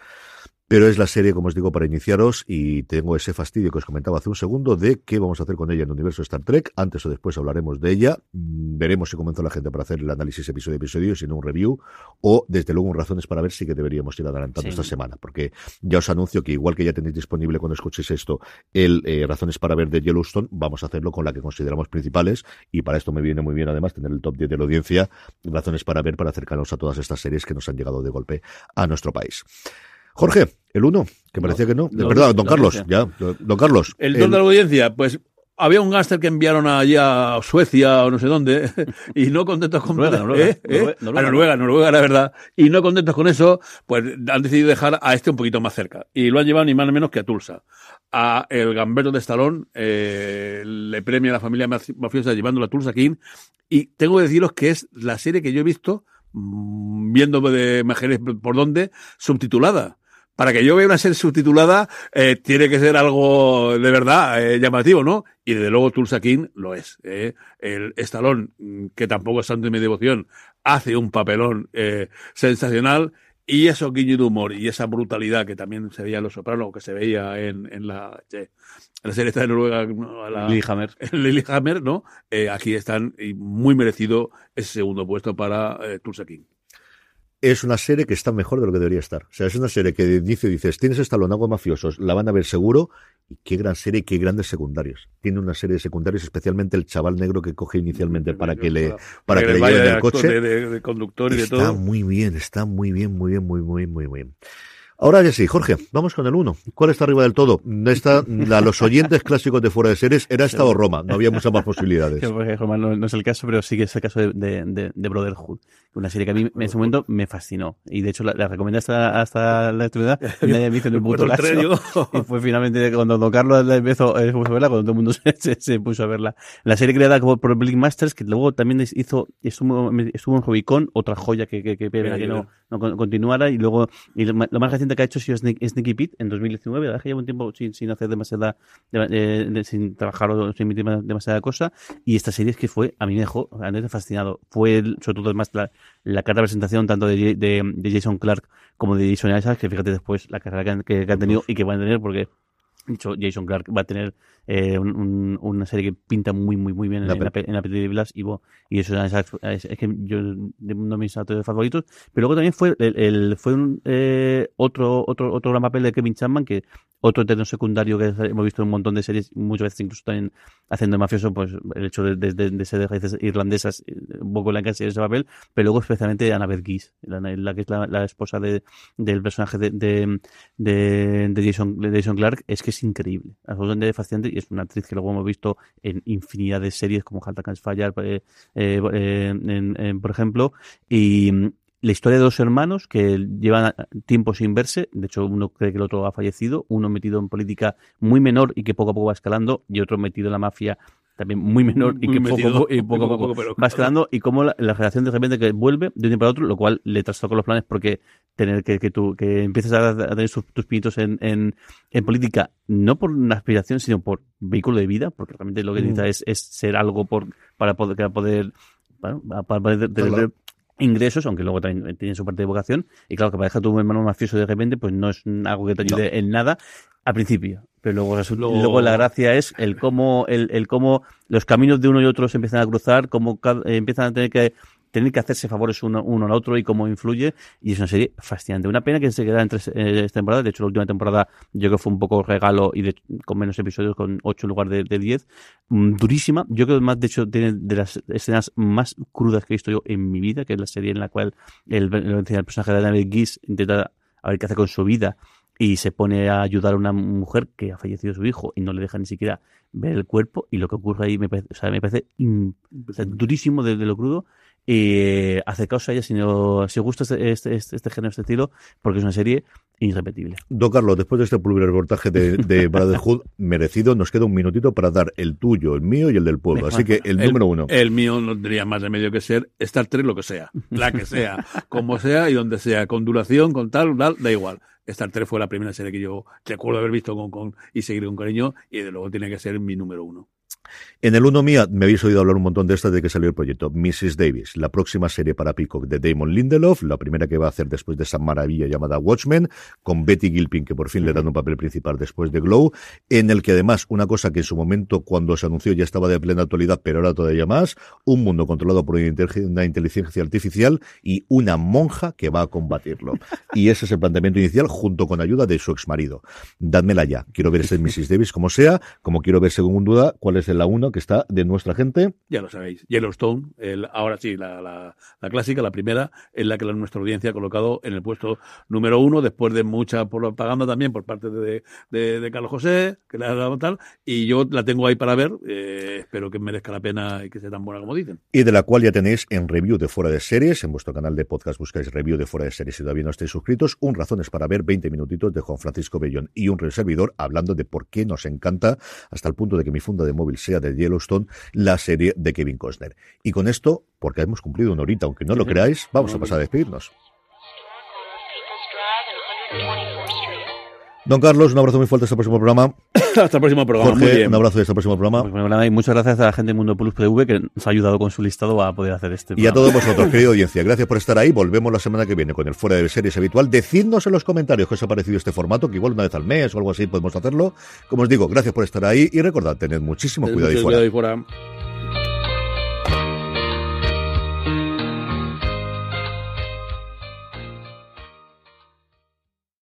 Pero es la serie, como os digo, para iniciaros y tengo ese fastidio que os comentaba hace un segundo de qué vamos a hacer con ella en el universo Star Trek. Antes o después hablaremos de ella. Mm, veremos si comenzó la gente para hacer el análisis episodio a episodio, si no un review. O, desde luego, razones para ver si que deberíamos ir adelantando esta semana. Porque ya os anuncio que igual que ya tenéis disponible cuando escuchéis esto el eh, razones para ver de Yellowstone, vamos a hacerlo con la que consideramos principales. Y para esto me viene muy bien además tener el top 10 de la audiencia. Razones para ver, para acercarnos a todas estas series que nos han llegado de golpe a nuestro país. Jorge, el uno, que parecía que no. De verdad, don Carlos, ya. Don Carlos. El, don de la audiencia, pues había un gángster que enviaron allí a Suecia o no sé dónde y no contentos con Noruega, Noruega, ¿eh? ¿Eh? Noruega, Noruega, Noruega, la verdad, y no contentos con eso, pues han decidido dejar a este un poquito más cerca y lo han llevado ni más ni menos que a Tulsa. A el Gamberto de Stallone eh, le premia a la familia mafiosa llevándolo a Tulsa King y tengo que deciros que es la serie que yo he visto mm, viendo de imágenes por dónde subtitulada para que yo vea una serie subtitulada, eh, tiene que ser algo de verdad eh, llamativo, ¿no? Y desde luego Tulsa King lo es. ¿eh? El Estalón, mm, que tampoco es santo de mi devoción, hace un papelón eh, sensacional. Y eso guiño de humor y esa brutalidad que también se veía en Los Sopranos, que se veía en, en la, serie esta de Noruega, la, Lilyhammer. Lilyhammer, ¿no? Aquí están y muy merecido ese segundo puesto para Tulsa King es una serie que está mejor de lo que debería estar. O sea, es una serie que dice, dices, tienes esta algo mafiosos, la van a ver seguro, y qué gran serie, qué grandes secundarios. Tiene una serie de secundarios, especialmente el chaval negro que coge inicialmente para que le, para, que, le lleven el coche. De, conductor y está de todo. muy bien, está muy bien, muy bien, muy, muy, muy, bien. Ahora ya sí, Jorge, vamos con el uno. ¿Cuál está arriba del todo? Está, la, los oyentes clásicos de fuera de series era esta o Roma, no había muchas más posibilidades. Roma no, es el caso, pero sí que es el caso de, de, de, Brotherhood, una serie que a mí en ese momento me fascinó. Y de hecho la, la recomendé hasta, hasta la actualidad y nadie me hizo un puto. Y fue finalmente cuando Don Carlos empezó eh, a verla, cuando todo el mundo se, se, puso a verla. La serie creada por Blick Masters, que luego también hizo, estuvo, estuvo en Hobbycon, otra joya que, que, que, que, que no, no continuara, y luego, y lo más reciente que ha hecho ha sido Sneaky Pete en 2019, la verdad que lleva un tiempo sin, sin hacer demasiada, eh, sin trabajar o sin emitir demasiada cosa, y esta serie es que fue, a mí me dejó realmente fascinado. Fue, sobre todo, además, la, la carta de presentación tanto de, de, de, Jason Clark como de Jason Isaacs, que fíjate después la carrera que han, que, han tenido y que van a tener, porque Jason Clark va a tener eh, un, un, una serie que pinta muy, muy, muy bien en, la, en, la, en la de Blas y, y eso es, es, es, que yo uno de mis actores favoritos. Pero luego también fue el, el fue un, eh, otro, otro, otro gran papel de Kevin Chapman que otro eterno secundario que hemos visto en un montón de series, muchas veces incluso también haciendo mafioso, pues el hecho de, de, de, de ser de raíces irlandesas, un poco la que ese papel, pero luego especialmente Annabeth Geese, la, la que es la, la esposa de, del personaje de, de, de, de, Jason, de Jason Clark, es que es increíble, y es una actriz que luego hemos visto en infinidad de series como Halta Cans Fallar, eh, eh, en, por ejemplo, y, la historia de dos hermanos que llevan tiempo sin verse, de hecho uno cree que el otro ha fallecido, uno metido en política muy menor y que poco a poco va escalando, y otro metido en la mafia también muy menor y que poco, y poco, poco, va escalando y como la, la, relación de repente que vuelve de un tiempo para otro, lo cual le trastoca los planes porque tener que, que tú que empieces a, a tener sus, tus pinitos en, en, en, política, no por una aspiración, sino por vehículo de vida, porque realmente lo que necesita mm. es, es ser algo por, para poder, para poder, bueno, para poder tener, ingresos, aunque luego también tiene su parte de vocación. Y claro, que para dejar tu hermano mafioso de repente, pues no es algo que te ayude no. en nada al principio. Pero luego, luego, luego, la gracia es el cómo, el, el cómo los caminos de uno y otro se empiezan a cruzar, cómo eh, empiezan a tener que tener que hacerse favores uno, uno al otro y cómo influye. Y es una serie fascinante. Una pena que se queda en tres eh, temporadas. De hecho, la última temporada yo creo que fue un poco regalo y de, con menos episodios, con ocho en lugar de, de diez. Mm, durísima. Yo creo que más, de hecho, tiene de las escenas más crudas que he visto yo en mi vida, que es la serie en la cual el, el, el personaje de David Gies intenta a ver qué hace con su vida y se pone a ayudar a una mujer que ha fallecido su hijo y no le deja ni siquiera ver el cuerpo y lo que ocurre ahí me parece, o sea, me parece in, o sea, durísimo de, de, lo crudo y acercaos a ella si, no, si os gusta este, este, este, este, género, este estilo, porque es una serie irrepetible. Don Carlos, después de este público reportaje de, de Brotherhood merecido, nos queda un minutito para dar el tuyo, el mío y el del pueblo. Así que el, el número uno. El mío no tendría más remedio que ser Star Trek, lo que sea, la que sea, como sea y donde sea, con duración, con tal, tal, da igual. Star Trek fue la primera serie que yo recuerdo haber visto con, con y seguir con cariño y de luego tiene que ser mi número uno. En el 1 mía me habéis oído hablar un montón de esta de que salió el proyecto Mrs. Davis, la próxima serie para Peacock de Damon Lindelof, la primera que va a hacer después de esa maravilla llamada Watchmen, con Betty Gilpin, que por fin le dan un papel principal después de Glow, en el que además una cosa que en su momento cuando se anunció ya estaba de plena actualidad, pero ahora todavía más, un mundo controlado por una inteligencia artificial y una monja que va a combatirlo. Y ese es el planteamiento inicial junto con ayuda de su ex marido. Dádmela ya. Quiero ver ese Mrs. Davis como sea, como quiero ver según duda cuál es la 1 que está de nuestra gente. Ya lo sabéis. Yellowstone, el, ahora sí, la, la, la, clásica, la primera, es la que nuestra audiencia ha colocado en el puesto número uno, después de mucha propaganda también por parte de, de, de Carlos José, que le ha dado tal, y yo la tengo ahí para ver, eh, espero que merezca la pena y que sea tan buena como dicen. Y de la cual ya tenéis en review de Fuera de Series, en vuestro canal de podcast buscáis review de Fuera de Series si todavía no estáis suscritos, un razones para ver 20 minutitos de Juan Francisco Bellón y un servidor hablando de por qué nos encanta, hasta el punto de que mi funda de móvil sea de Yellowstone, la serie de Kevin Costner. Y con esto, porque hemos cumplido una horita, aunque no lo creáis, vamos a pasar a despedirnos. Don Carlos, un abrazo muy fuerte hasta el próximo programa. hasta el próximo programa. Jorge, un abrazo y hasta el próximo programa. Y muchas gracias a la gente de Mundo Plus TV que nos ha ayudado con su listado a poder hacer este programa. Y a todos vosotros, querida audiencia, gracias por estar ahí. Volvemos la semana que viene con el Fuera de Series habitual. Decidnos en los comentarios qué os ha parecido este formato, que igual una vez al mes o algo así podemos hacerlo. Como os digo, gracias por estar ahí y recordad, tened muchísimo cuidado, y fuera.